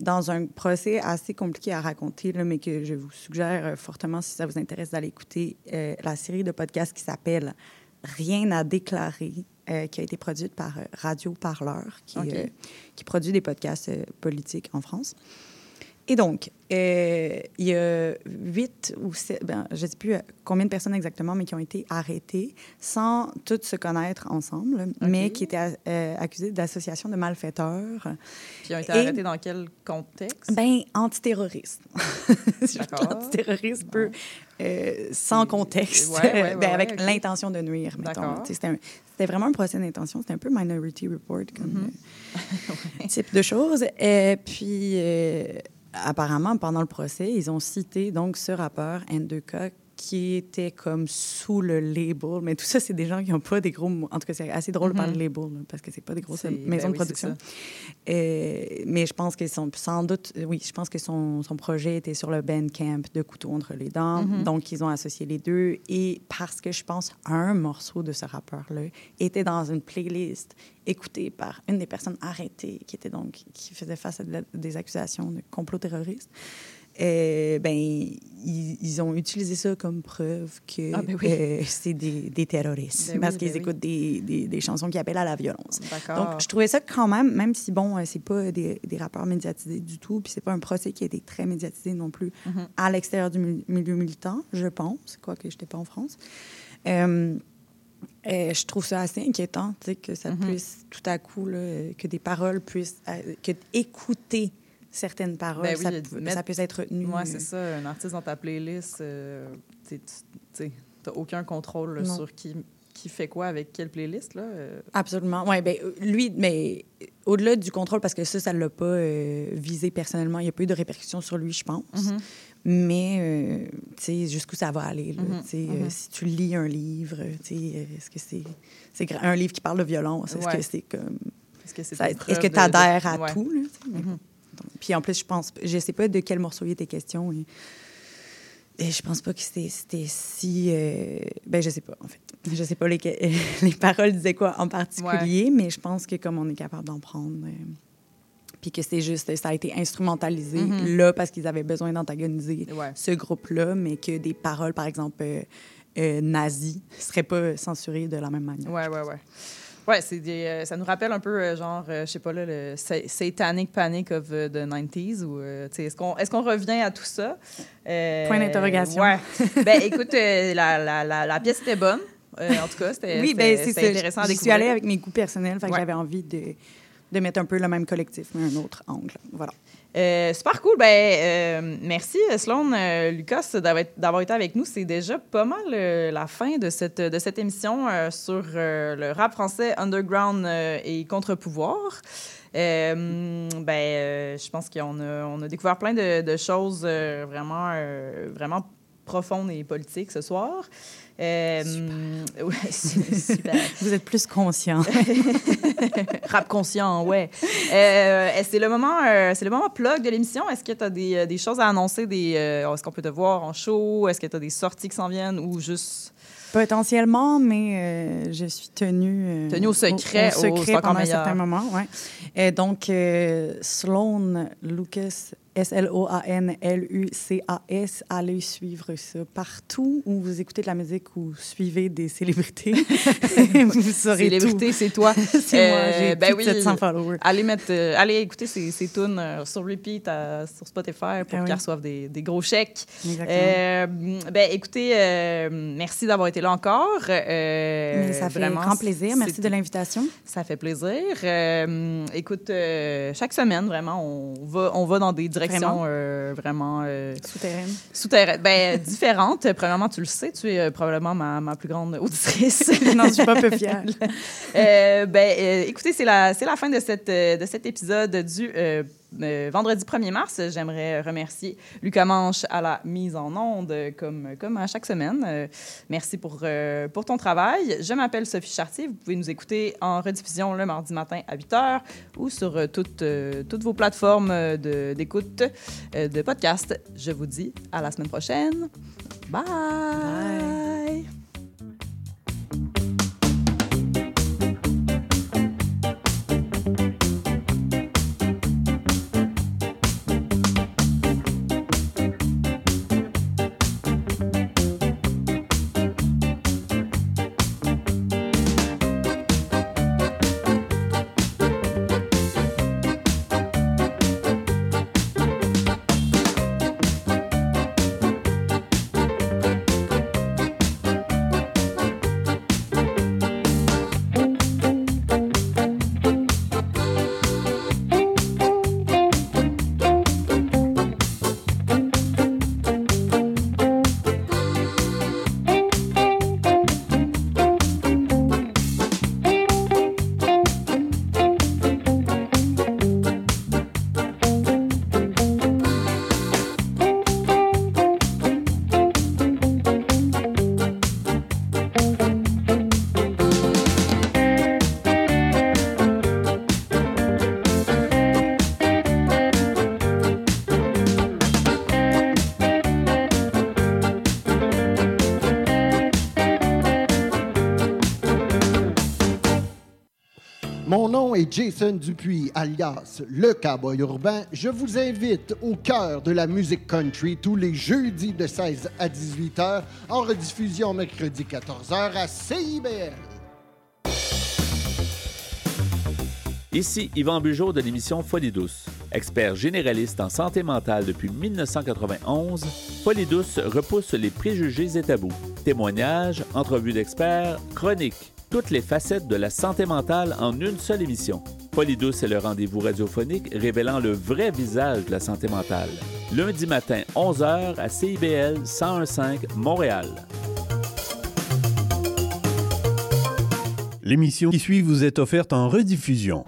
dans un procès assez compliqué à raconter, là, mais que je vous suggère fortement, si ça vous intéresse, d'aller écouter la série de podcasts qui s'appelle Rien à déclarer, euh, qui a été produite par euh, Radio Parleur, qui, euh, qui produit des podcasts euh, politiques en France. Et donc, il y a huit ou sept, ben, je ne sais plus combien de personnes exactement, mais qui ont été arrêtées sans toutes se connaître ensemble, mais qui étaient accusées d'association de malfaiteurs. Ils ont été Et- arrêtés dans quel contexte? Ben, antiterroriste. Antiterroriste peut, euh, sans contexte, Ouais, ouais, ouais, ben, avec l'intention de nuire, mettons. C'était vraiment un procès d'intention. C'était un peu Minority Report comme Mm-hmm. euh, type de choses. Et puis, euh, apparemment, pendant le procès, ils ont cité donc ce rappeur N2K qui était comme sous le label. Mais tout ça, c'est des gens qui n'ont pas des gros... En tout cas, c'est assez drôle de parler de label, là, parce que c'est pas des grosses maisons ben de oui, production. Euh, mais je pense que son, sans doute, oui, je pense que son, son projet était sur le Bandcamp de Couteau entre les dents. Mhm. Donc, ils ont associé les deux. Et parce que je pense un morceau de ce rappeur-là était dans une playlist écoutée par une des personnes arrêtées qui était donc qui faisait face à des accusations de complot terroriste. Euh, ben, ils, ils ont utilisé ça comme preuve que Ah, ben oui. euh, c'est des, des terroristes Ben parce qu'ils ben oui. écoutent des, des, des chansons qui appellent à la violence. Donc, je trouvais ça quand même, même si, bon, euh, c'est pas des, des rappeurs médiatisés du tout, puis c'est pas un procès qui a été très médiatisé non plus Mhm. à l'extérieur du mi- milieu militant, je pense, quoique je n'étais pas en France. Euh, euh, je trouve ça assez inquiétant, que Mhm. ça puisse tout à coup, là, que des paroles puissent, euh, que écouter certaines paroles, Ben oui, ça, pu- mettre- ça puisse être retenu. Euh, c'est ça. Un artiste dans ta playlist, euh, tu n'as aucun contrôle là, sur qui, qui fait quoi avec quelle playlist. Là. euh? Absolument. Oui, ben, euh, lui, mais euh, au-delà du contrôle, parce que ça, ça ne l'a pas euh, visé personnellement, il n'y a pas eu de répercussions sur lui, je pense. Mhm. Mais, tu sais, jusqu'où ça va aller, là, mhm. si tu lis un livre, tu sais, est-ce que c'est gra- un livre qui parle de violence? Est-ce Ouais. que c'est comme... Est-ce que tu adhères de- à ouais. tout? Là, Puis en plus, je pense... Je sais pas de quel morceau il était question. Et, et je pense pas que c'était si... euh, ben, je sais pas, en fait. Je sais pas les, les paroles disaient quoi en particulier, mais je pense que comme on est capable d'en prendre... euh, puis que c'est juste, ça a été instrumentalisé Mhm. là parce qu'ils avaient besoin d'antagoniser Ouais. ce groupe-là, mais que des paroles, par exemple, euh, euh, nazies, ne seraient pas censurées de la même manière. Ouais, ouais, ouais. Ouais, c'est des, euh, ça nous rappelle un peu, euh, genre, euh, je sais pas, là, le sa- Satanic Panic of euh, the 90s. Ou, euh, est-ce qu'on est qu'on revient à tout ça? Point d'interrogation. Ouais. ben, écoute, la, la, la, la pièce était bonne. En tout cas, c'était Oui, ben c'est intéressant à J'y suis allée avec mes goûts personnels, fait que Ouais. j'avais envie de, de mettre un peu le même collectif, mais un autre angle. Voilà. Euh, super cool. Ben, euh, merci, Sloan euh, Lucas, d'avoir été avec nous. C'est déjà pas mal la fin de cette, de cette émission sur le rap français underground et contre-pouvoir. Ben, je pense qu'on a, on a découvert plein de, de choses vraiment, vraiment profondes et politiques ce soir. Euh, ouais, super. Vous êtes plus conscient. Rap conscient, ouais. Euh, c'est le moment, euh, c'est le moment plug de l'émission? Est-ce que tu as des, euh, des choses à annoncer des, euh, Est-ce qu'on peut te voir en show? Est-ce que tu as des sorties qui s'en viennent ou juste? Potentiellement, mais je suis tenue... Tenue au secret, Au, au- secret c'est encore pendant un certain moment, ouais. Et donc, Sloan Lucas, S-L-O-A-N-L-U-C-A-S, allez suivre ça partout où vous écoutez de la musique ou suivez des célébrités. vous saurez Célébrité, tout. c'est toi. c'est moi, Euh, j'ai ben de 700 followers. Allez, mettre, euh, allez écouter ces, ces tunes euh, sur repeat euh, sur Spotify pour Ah qu'ils oui. reçoivent des, des gros chèques. Exactement. Ben, écoutez, merci d'avoir été là encore. Ça fait vraiment, grand plaisir. Merci de l'invitation. Ça fait plaisir. Écoute, chaque semaine, vraiment, on va, on va dans des directions Vraiment? euh, vraiment euh, Souterraine. souterraines. Ben, différentes. Premièrement, tu le sais, tu es euh, probablement ma, ma plus grande auditrice. Non, je suis pas peu fière. Euh, ben, euh, écoutez, c'est la, la fin de, cette, euh, de cet épisode du euh, vendredi 1er mars. J'aimerais remercier Lucas Manche à la mise en onde, comme, comme à chaque semaine. Euh, merci pour, euh, pour ton travail. Je m'appelle Sophie Chartier. Vous pouvez nous écouter en rediffusion le mardi matin à 8 h ou sur toutes, toutes vos plateformes de- d'écoute de podcast. Je vous dis à la semaine prochaine. Bye. Jason Dupuis, alias Le Cowboy Urbain. Je vous invite au cœur de la musique country tous les jeudis de 16 à 18 h, en rediffusion mercredi 14 h à CIBL. Ici Yvan Bugeaud de l'émission Folie douce. Expert généraliste en santé mentale depuis 1991, Folie douce repousse les préjugés et tabous. Témoignages, entrevues d'experts, chroniques, toutes les facettes de la santé mentale en une seule émission. Folie douce est le rendez-vous radiophonique révélant le vrai visage de la santé mentale. Lundi matin, 11h à CIBL 1015 Montréal. L'émission qui suit vous est offerte en rediffusion.